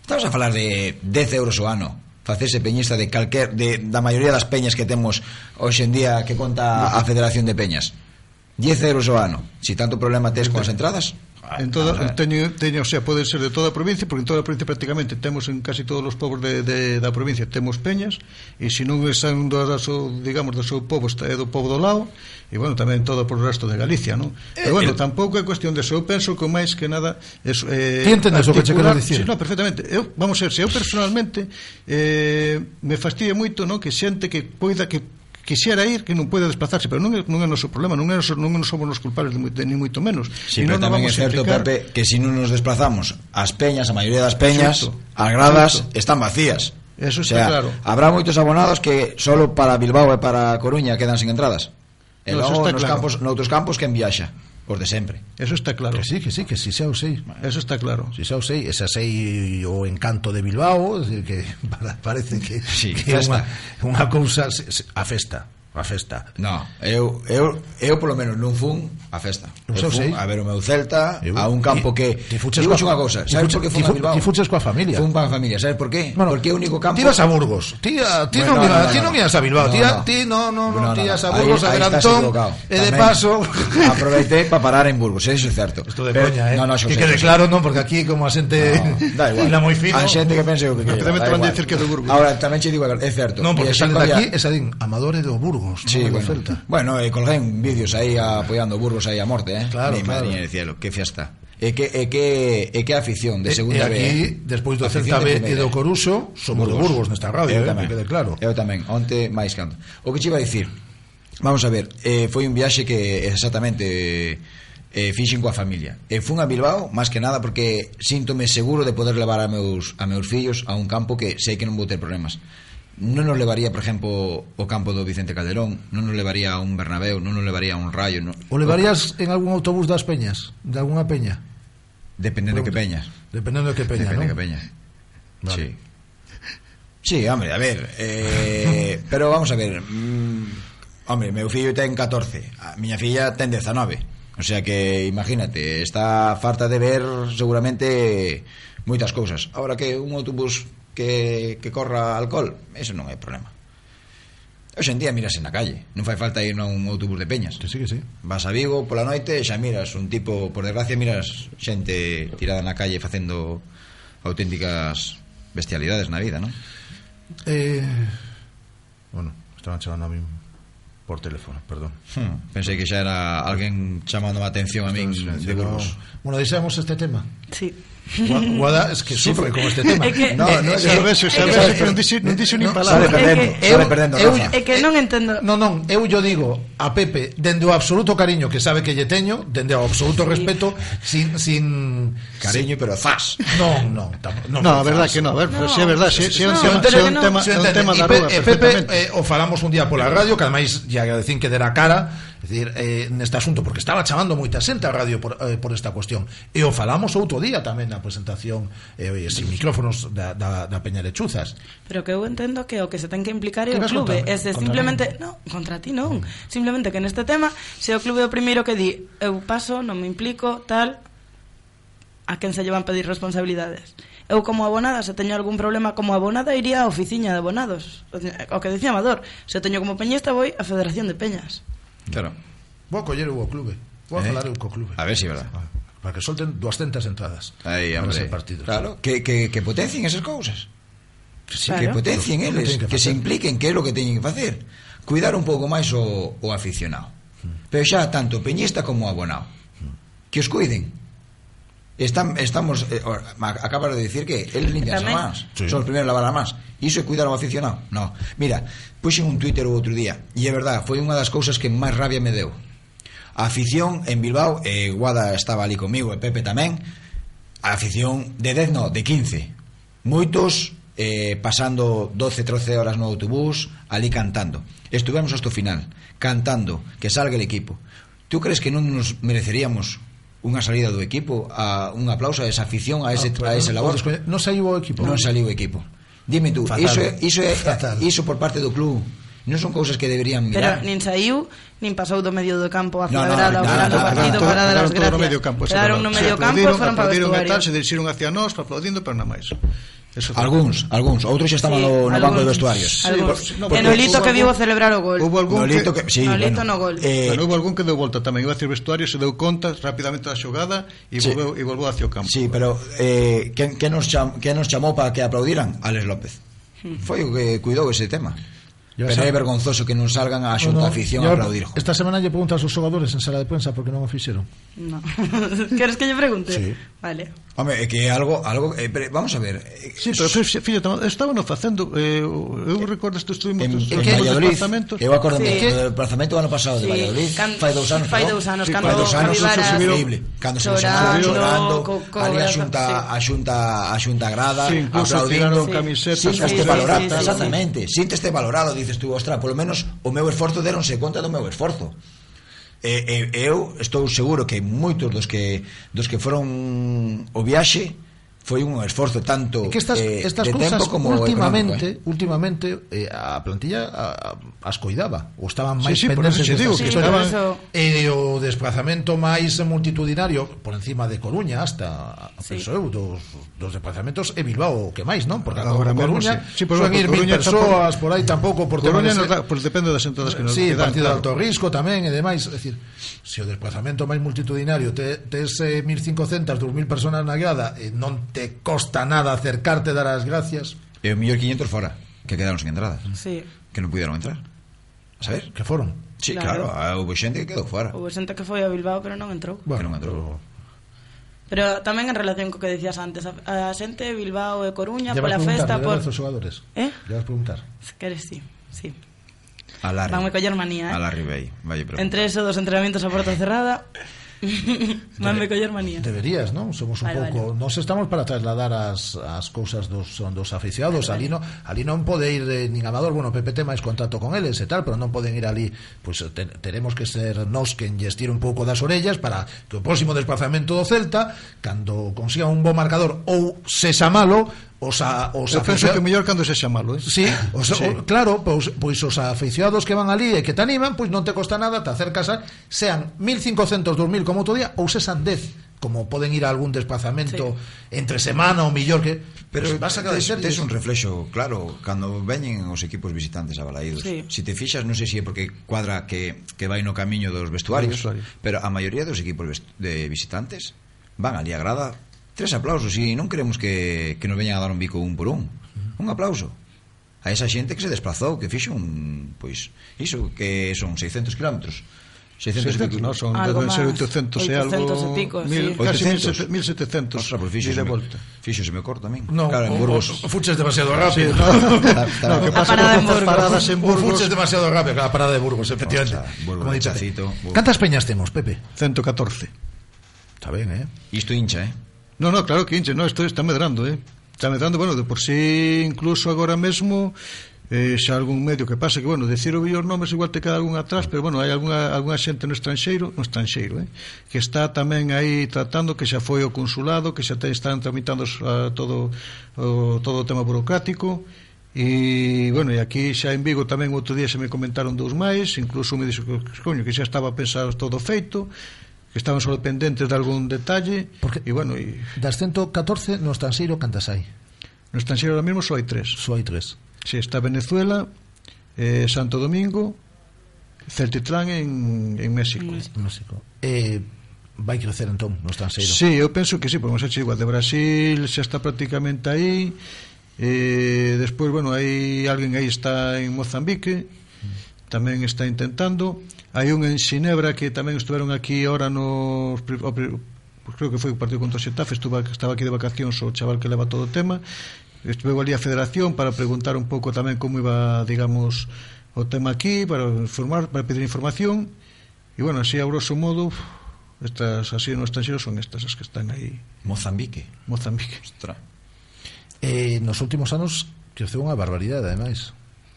Estamos a falar de 10 euros o ano facerse peñista de calquer de, da maioría das peñas que temos hoxe en día que conta a Federación de Peñas. 10 euros o ano. Si tanto problema tes coas entradas Ah, en toda, teño, teño, o sea, pode ser de toda a provincia, porque en toda a provincia prácticamente temos en casi todos os povos de, de, da provincia temos peñas, e se non están do, da so, digamos, do seu povo, está, é do povo do lado, e bueno, tamén todo por o resto de Galicia, non? Eh, Pero bueno, eh. tampouco é cuestión de eso, eu penso que máis que nada es, eh, Ti entendes o que che quero dicir? Sí, no, perfectamente, eu, vamos a ver, se eu personalmente eh, me fastidia moito, non, que xente que poida que quixera ir, que non pode desplazarse, pero non é, non é o noso problema, non é noso, non, non somos nos culpables de, de, ni moito menos. Sí, pero tamén é certo, implicar... Pepe, que se si non nos desplazamos, as peñas, a maioría das peñas, certo, as gradas certo. están vacías. Eso está o sea, claro. Habrá moitos abonados que solo para Bilbao e para Coruña quedan sin entradas. E no, logo nos claro. campos, noutros campos que viaxa os de sempre. Eso está claro. Que sí, que sí, que si xa o sei. Eso está claro. Si xa o sei, esa sei o encanto de Bilbao, que parece que, sí, que é unha, unha cousa a festa a festa. No, eu, eu, eu polo menos non fun a festa. Non eu sei. a ver o meu Celta, eu, a un campo que... Ti fuches coa unha cosa, sabes por que fun a Bilbao? Ti fuches coa familia. Fun coa familia, sabes por que? Bueno, Porque é o único campo... Tiras a Burgos, ti, eh, ti bueno, non, no, no, no, non ibas a Bilbao, no, no. ti no no no, ti ibas a Burgos, ahí, a Berantón, e de paso... Aproveitei para parar en Burgos, eso é certo. Isto de coña, eh? No, no, que quede claro, non, porque aquí como a xente... Da igual. moi fino. A xente que pense o que queira. Tamén te van dicir que é do Burgos. Ahora, tamén che digo, é certo. Non, porque salen de aquí esa din, amadores do Burgos. Burgos, sí, no bueno. Celta. Bueno, eh, e colguén vídeos aí apoiando Burgos aí a morte, eh? Claro, Mi claro. Madre cielo, que fiesta. Eh, e que, e eh, que, e que afición de segunda e, e aquí, B. despois do Celta B e do Coruso, somos Burgos, Burgos nesta radio, eu eh, tamén, que quede claro. Eu tamén, onte máis canto. O que che iba a dicir, vamos a ver, eh, foi un viaxe que exactamente eh, fixen coa familia. E eh, fun a Bilbao, máis que nada, porque síntome seguro de poder levar a meus, a meus fillos a un campo que sei que non vou ter problemas non nos levaría, por exemplo, o campo do Vicente Calderón, non nos levaría a un Bernabéu, non nos levaría a un Rayo. Non... O levarías en algún autobús das peñas, de algunha peña? Dependendo de que peñas. Dependendo de que peña, Depende non? de que peña. Vale. Sí. Sí, hombre, a ver, eh, pero vamos a ver. Mm, hombre, meu fillo ten 14, a miña filla ten 19. O sea que imagínate, está farta de ver seguramente moitas cousas. Ahora que un autobús que, que corra alcohol, eso non é problema. Hoxe en día miras na calle, non fai falta ir a un autobús de peñas. Que sí, que sí. Vas a Vigo pola noite e xa miras un tipo, por desgracia, miras xente tirada na calle facendo auténticas bestialidades na vida, non? Eh, bueno, estaban chamando a mí por teléfono, perdón. Hmm, pensei que xa era alguén chamando a atención a min de Burgos. Bueno, deixamos este tema. Sí. Guada, es que sufre con este tema. É que, no, no, é, que, vexo, xa vexo, non dixo, non dixo nin palabra. Sale perdendo, eu, sale perdendo, eu, Rafa. É que non entendo. Non, non, eu yo digo a Pepe, dende o absoluto cariño que sabe que lle teño, dende o absoluto respeto, sin... sin cariño, sin, pero faz. Non, non, tam, non. No, a verdad que non, a ver, no. se é verdad, se, se, no, se, un tema, se un tema da rúa, eh, Pepe, eh, o falamos un día pola radio, que ademais ya agradecín que dera cara, Es decir, eh, neste asunto, porque estaba chamando moita xente a radio por, eh, por esta cuestión. E o falamos outro día tamén na presentación eh, sin micrófonos da, da, da Peña Lechuzas. Pero que eu entendo que o que se ten que implicar é o clube. Contra, ese, simplemente, non, contra ti non. Mm. Simplemente que neste tema, se o clube é o primeiro que di, eu paso, non me implico, tal, a quen se llevan pedir responsabilidades. Eu como abonada, se teño algún problema como abonada, iría á oficiña de abonados. O que dicía Amador, se teño como peñista, voi á Federación de Peñas. Claro. Vou a coller o clube. Vou a falar eh? eu co clube. A ver si, verdad para que solten 200 entradas Aí, para ese partido. Claro, que, que, que potencien esas cousas. Sí, claro. Que potencien claro, eles, que, que, que se impliquen, que é lo que teñen que facer. Cuidar un pouco máis o, o aficionado. Pero xa tanto peñista como abonado. Que os cuiden. Están, estamos eh, acaba de decir que el limpia as mans sí. son os primeiros a lavar as mans iso é cuidar ao aficionado no. mira, puxen un Twitter o outro día e é verdade, foi unha das cousas que máis rabia me deu a afición en Bilbao, e Guada estaba ali comigo e Pepe tamén, a afición de 10 no, de 15. Moitos eh, pasando 12, 13 horas no autobús, ali cantando. Estuvemos hasta o final, cantando, que salga el equipo. Tú crees que non nos mereceríamos unha salida do equipo, a un aplauso a esa afición, a ese, ah, a ese labor? Non saiu o equipo. Non saiu o equipo. Dime tú, Fatal. iso, eh. iso, é, iso por parte do club non son cousas que deberían mirar. Pero nin saiu, nin pasou do medio do campo a no, no, grada, no, no, no, partido no, para dar as gracias. Medio campo, Quedaron no medio campo e foron para vestuario. Tal, se dirixiron hacia nós, aplaudindo, pero nada máis. Eso algúns, outros xa estaban sí, no, no banco de vestuarios. Sí, sí, no, en Olito que vivo celebrar o gol. Hubo algún Nolito que, que sí, Nolito bueno, no gol. Eh, bueno, hubo algún que deu volta tamén, iba a decir vestuario, se deu conta rapidamente da xogada e sí, volveu e volveu hacia o campo. Sí, pero eh que que nos cham, que nos chamou para que aplaudiran? Alex López. Hmm. Foi o que cuidou ese tema. Pero sabe. é vergonzoso que non salgan a xunta bueno, afición a aplaudir. Esta semana lle preguntas aos xogadores en sala de prensa porque non o fixeron. No. Queres que lle pregunte? Sí. Vale. Home, é que algo, algo eh, pero vamos a ver. Eh, sí, pero fíjate, estaban facendo eh, eu recordo isto estuvimos en, en, en Valladolid. Eu acordo sí. que do desplazamento ano pasado sí. de Valladolid, can, fai dous anos. Fai dous anos, sí, cando dous anos increíble. Cando se chorando, chorando co, co, ali a xunta, a xunta, a xunta grada, sí, aplaudindo, sí, camisetas, sí, sí, valorado, sí, sí, exactamente. Sí. Sínteste valorado, dices tú, ostra, polo menos o meu esforzo deronse conta do meu esforzo. E, e eu estou seguro que moitos dos que dos que foron o viaxe foi un esforzo tanto que estas, eh, estas de cousas tempo como últimamente, económico, eh? últimamente eh, a plantilla a, a, as coidaba ou estaban máis sí, sí, pendentes sí, digo, sí, que estaban, eso... e o desplazamento máis multitudinario por encima de Coruña hasta sí. penso eu, dos, dos desplazamentos e Bilbao que máis, non? Porque agora a Coruña sí. Sí, por son ir mil persoas por aí tampouco por Coruña no, da, pues depende das entradas que nos sí, dan, partido claro. alto risco tamén e demais é dicir, se o desplazamento máis multitudinario tes te, te 1.500, 2.000 personas na grada e non te costa nada acercarte, dar as gracias. E o millor 500 fora, que quedaron sin entradas. Sí. Que non puderon entrar. A saber? Que foron. Sí, claro, claro houve xente que quedou fora. Houve xente que foi a Bilbao, pero non entrou. Bueno, que non entrou. Pero... Tamén en relación co que decías antes, a, a xente de Bilbao e Coruña ya pola festa por os xogadores. Eh? Ya vas preguntar. Se queres si, sí. Sí. A la Vanme coller manía, eh. A la Ribey, Vaya pregunta. Entre eso dos entrenamientos a porta cerrada. Mande coller manía. Deberías, non? Somos un vale, pouco, vale. nos estamos para trasladar as as cousas dos dos aficionados, vale, ali non, ali non pode ir eh, nin amador, bueno, Pepe ten máis contacto con eles e tal, pero non poden ir ali, pois pues, te, teremos que ser nós que lles tire un pouco das orellas para que o próximo desplazamento do Celta, cando consiga un bo marcador ou se xa malo, os a, os Eu penso que mellor cando se chamalo, eh? Sí, os, sí. O, claro, pois, pois os aficionados que van ali e que te animan, pois non te costa nada, te acercas a sean 1500, 2000 como outro día ou sexan 10 como poden ir a algún desplazamento sí. entre semana ou millor que pero pues vas a cada tes, tes un reflexo claro cando veñen os equipos visitantes a Balaídos sí. si te fixas non sei se é porque cuadra que, que vai no camiño dos vestuarios, vestuarios. pero a maioría dos equipos de visitantes van ali a grada Tres aplausos, e non queremos que, que nos veñan a dar un bico un por un. Un aplauso a esa xente que se desplazou, que fixo un, pois, iso que son 600 kilómetros. 600, 600 non, son algo máis, 800 e algo, e pico, mil, sí. casi 1700 Ostras, pues fixo, de volta. Fixo se me corto tamén. No, claro, en Burgos. O, o fuches demasiado rápido. Sí, no, no, que pasa parada en Burgos. paradas en Burgos. O fuches demasiado rápido, a parada de Burgos, efectivamente. Osta, Burgos, Como dices. Cantas peñas temos, Pepe? 114. Está ben, eh? Isto hincha, eh? No, no, claro que inche, no, isto está medrando, eh? Está medrando, bueno, de por sí incluso agora mesmo eh, xa algún medio que pasa que, bueno, decir o mellor nomes igual te queda algún atrás, pero, bueno, hai alguna, alguna xente no estranxeiro, no estranxeiro, eh, que está tamén aí tratando, que xa foi o consulado, que xa te están tramitando uh, todo, o, todo o tema burocrático, E, bueno, e aquí xa en Vigo tamén outro día se me comentaron dous máis, incluso me dixo que, coño, que xa estaba pensado todo feito, que estaban solo pendentes de algún detalle Porque e bueno, e... das 114 no estanxeiro cantas hai? No estanxeiro ahora mismo só hai tres. Só hai tres. Si, está Venezuela, eh, Santo Domingo, Celtitlán en, en México. México. Eh, vai crecer entón no Estanseiro. Sí, eu penso que sí, porque xa igual de Brasil, xa está prácticamente aí. Eh, despois, bueno, hai alguén aí está en Mozambique tamén está intentando. Hai un en Xinebra que tamén estuveron aquí ahora no o, pues creo que foi o partido contra o Xetafe, estuvo, estaba aquí de vacacións o chaval que leva todo o tema. estuve ali a Federación para preguntar un pouco tamén como iba, digamos, o tema aquí, para informar, para pedir información. E bueno, así a grosso modo, estas así no estranxeros son estas as que están aí. Mozambique. Mozambique. Ostra. Eh, nos últimos anos que creceu unha barbaridade, ademais.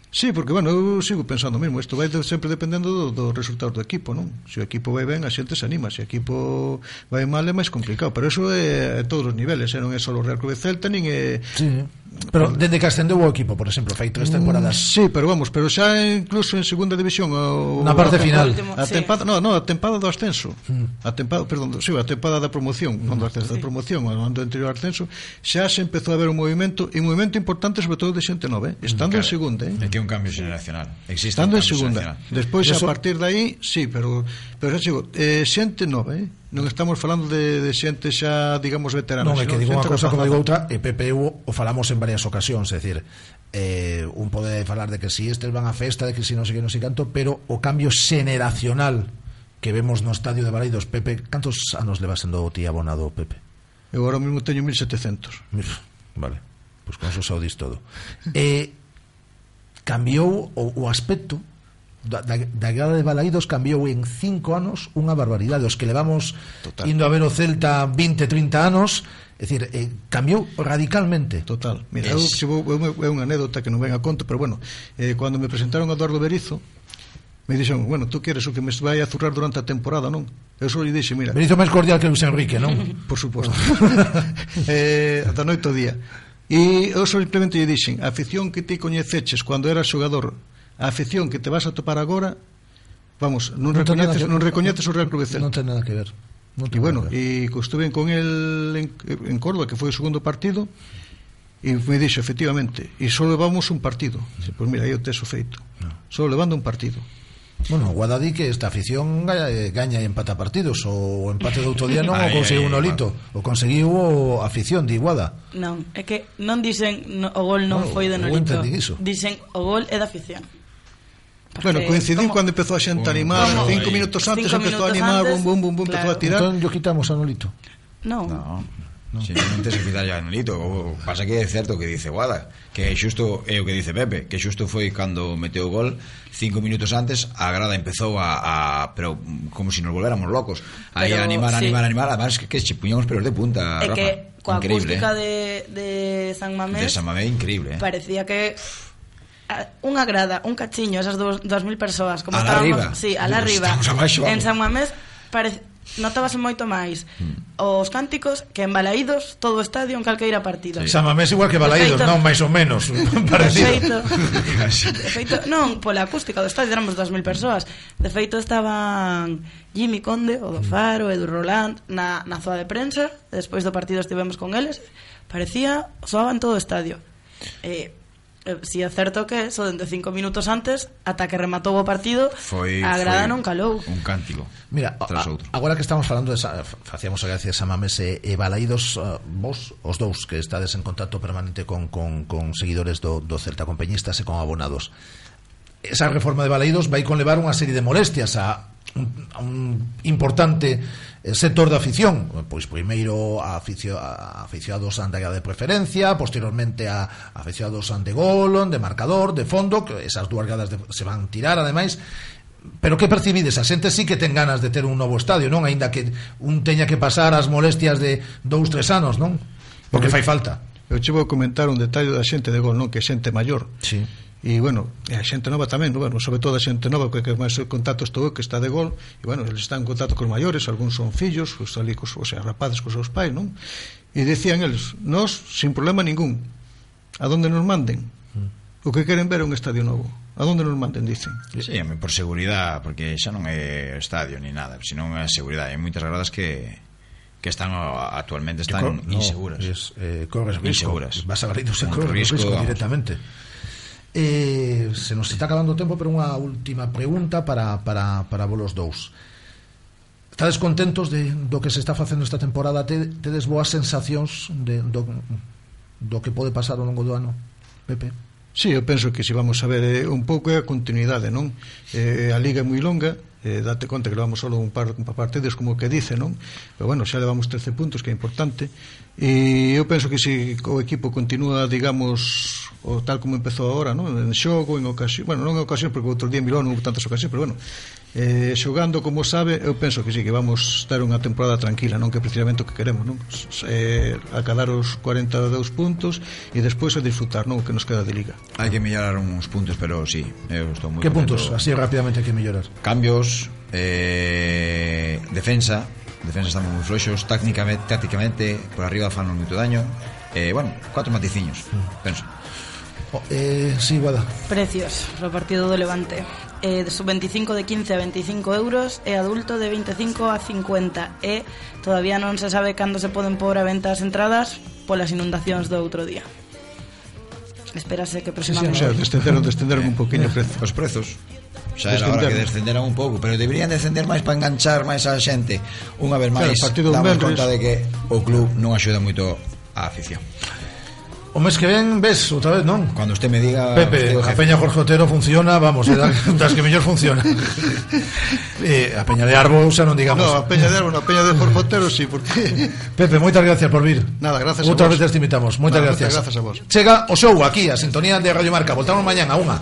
Sí, porque, bueno, eu sigo pensando mesmo Isto vai de, sempre dependendo do, do resultado do equipo non Se o equipo vai ben, a xente se anima Se o equipo vai mal, é máis complicado Pero eso é a todos os niveles eh? Non é só o Real Club Celta, nin é sí. Pero desde que ascendeu o equipo, por exemplo, fai tres temporadas. Mm, sí, pero vamos, pero xa incluso en segunda división o, na parte a final. A tempada, sí. no, no, a tempada do ascenso. Mm. A tempada, perdón, sí, a tempada da promoción, mm. non do ascenso, sí. da promoción, o ano anterior ascenso, xa se empezou a ver un movimento e un movimento importante sobre todo de xente nova, eh? estando claro, en segunda, eh. Aquí un cambio xeneracional. Existe estando un en segunda. Despois a partir de aí, sí, pero pero xa digo, eh, xente nova, eh Non estamos falando de, de xente xa, digamos, veterana. Non, é que digo unha cosa como digo outra, e PPU o falamos en varias ocasións, é dicir, eh, un pode falar de que si estes van a festa, de que si non sei que non sei canto, pero o cambio xeneracional que vemos no estadio de Baleidos, Pepe, cantos anos leva sendo o ti abonado, Pepe? Eu agora mesmo teño 1700. Vale, pois pues con eso dis todo. Eh, cambiou o, o aspecto da, da, da grada de Balaídos cambiou en cinco anos unha barbaridade os que levamos Total. indo a ver o Celta 20, 30 anos É dicir, eh, cambiou radicalmente. Total. Mira, es... eu, se vou, eu, é unha anécdota que non ven a conto, pero bueno, eh, cando me presentaron a Eduardo Berizo, me dixen, bueno, tú queres o que me vai a zurrar durante a temporada, non? Eu só lle dixe, mira... Berizo máis cordial que Luis Enrique, non? Por suposto. eh, da noite ao día. E eu só simplemente lle dixen, a afición que ti coñeceches cando eras xogador, a afección que te vas a topar agora vamos, non, non recoñeces, que, non recoñeces o Real Club de Celta. Non ten nada que ver. Non e bueno, e estuve con el en, en Córdoba, que foi o segundo partido, e me dixo, efectivamente, e só levamos un partido. Dice, pois pues mira, o teso feito. No. Só levando un partido. Bueno, Guada di que esta afición eh, gaña e empata partidos O empate do outro día non o conseguiu un olito O conseguiu a afición di Guada Non, é que non dicen no, o gol non bueno, foi de nolito Dicen o gol é da afición Bueno, coincidí como... cando empezou a xente a animar, ¿Cómo? cinco minutos antes cinco empezou minutos a animar, antes, bum, bum, bum, bum, claro. empezou a tirar. Entón, yo quitamos a Nolito. No. no. Simplemente se quita ya Nolito o Pasa que é certo que dice Guada Que xusto é o que dice Pepe Que xusto foi cando meteu o gol Cinco minutos antes a grada empezou a, a Pero como se si nos volvéramos locos Aí a animar, sí. animar, animar Además que, que puñamos pelos de punta É Rafa. que coa increíble, acústica eh? de, de San Mamés De San Mamés increíble eh? Parecía que unha grada, un cachiño, esas 2000 persoas, como a estábamos, arriba. sí, a la arriba. Abaixo, en San Mamés parece notabase moito máis mm. os cánticos que en Balaídos todo o estadio en calqueira partido. Sí. San Mamés igual que Balaídos, feito, non máis ou menos, parecido. De feito, de feito, non, pola acústica do estadio éramos 2000 persoas. De feito estaban Jimmy Conde, o do mm. Faro, Edu Roland na, na zoa de prensa, despois do partido estivemos con eles, parecía soaban todo o estadio. Eh, eh, si é certo que so dende cinco minutos antes ata que rematou o partido foi, a grada foi non calou un cántico mira tras a, outro. agora que estamos falando de esa, facíamos a gracia Samames e, e Balaídos uh, vos os dous que estades en contacto permanente con, con, con seguidores do, do Celta con peñistas e con abonados esa reforma de Baleidos vai conlevar unha serie de molestias a a un importante eh, sector da afición Pois primeiro a, aficio, a aficionados ante de preferencia Posteriormente a, a aficionados ante golon, de marcador, de fondo que Esas dúas gradas de, se van tirar ademais Pero que percibides? A xente sí que ten ganas de ter un novo estadio, non? Aínda que un teña que pasar as molestias de dous, tres anos, non? Porque fai falta Eu che vou comentar un detalle da xente de gol, non? Que xente maior Sí e bueno, e a xente nova tamén, no? bueno, sobre todo a xente nova que, que máis contacto estou eu, que está de gol e bueno, eles están en contacto con maiores algúns son fillos, os ali, cos, o sea, rapaces cos seus pais, non? E decían eles nós, sin problema ningún a donde nos manden o que queren ver é un estadio novo a donde nos manden, dicen sí, por seguridade, porque xa non é estadio ni nada, senón é seguridade hai moitas gradas que que están actualmente están que cor, inseguras. No, es, eh, corres risco, inseguras. vas a Garrido se corre risco, risco directamente. Eh, se nos está acabando o tempo, pero unha última pregunta para, para, para vos dous. Estades contentos de, do que se está facendo esta temporada? Te, tedes boas sensacións de, do, do que pode pasar ao longo do ano, Pepe? Sí, eu penso que se vamos a ver eh, un pouco é a continuidade, non? Eh, a liga é moi longa, eh, date conta que levamos solo un par, un par partidos como que dice, non? Pero bueno, xa levamos 13 puntos, que é importante e eu penso que se o equipo continúa, digamos o tal como empezou agora, non? En xogo, en ocasión, bueno, non en ocasión porque outro día en Milón non houve tantas ocasións, pero bueno, eh, xogando como sabe, eu penso que sí, que vamos ter unha temporada tranquila, non que precisamente o que queremos, non? Eh, acadar os 42 puntos e despois a disfrutar, non? O que nos queda de liga. Hai que mellorar uns puntos, pero sí, eu estou moi Que puntos? Así rapidamente hai que mellorar. Cambios, eh, defensa, defensa estamos moi floxos, tácticamente, tácticamente por arriba fan moito daño. Eh, bueno, cuatro maticiños, mm. penso. Oh, eh, sí, Guada. Precios, repartido do Levante eh, de sub 25 de 15 a 25 euros. E adulto de 25 a 50 e todavía non se sabe cando se poden pôr a venta as entradas polas inundacións do outro día. Espérase que aproximadamente... Sí, sí, o sea, descenderon, descenderon un poquinho os prezos. Xa era hora que descenderan un pouco Pero deberían descender máis para enganchar máis a xente Unha vez máis. claro, damos conta de que o club non axuda moito a afición. O mes que ven, ves, outra vez, non? Cando usted me diga... Pepe, a Peña Jorge Otero funciona, vamos, é das que mellor funciona. eh, a Peña de Arbo, xa non digamos... No, a Peña de Arbo, no, a Peña de Jorge Otero, sí, porque... Pepe, moitas gracias por vir. Nada, gracias Outras a vos. veces te invitamos, moitas Nada, gracias. Moitas gracias a vos. Chega o show aquí, a sintonía de Radio Marca. Voltamos mañán a unha.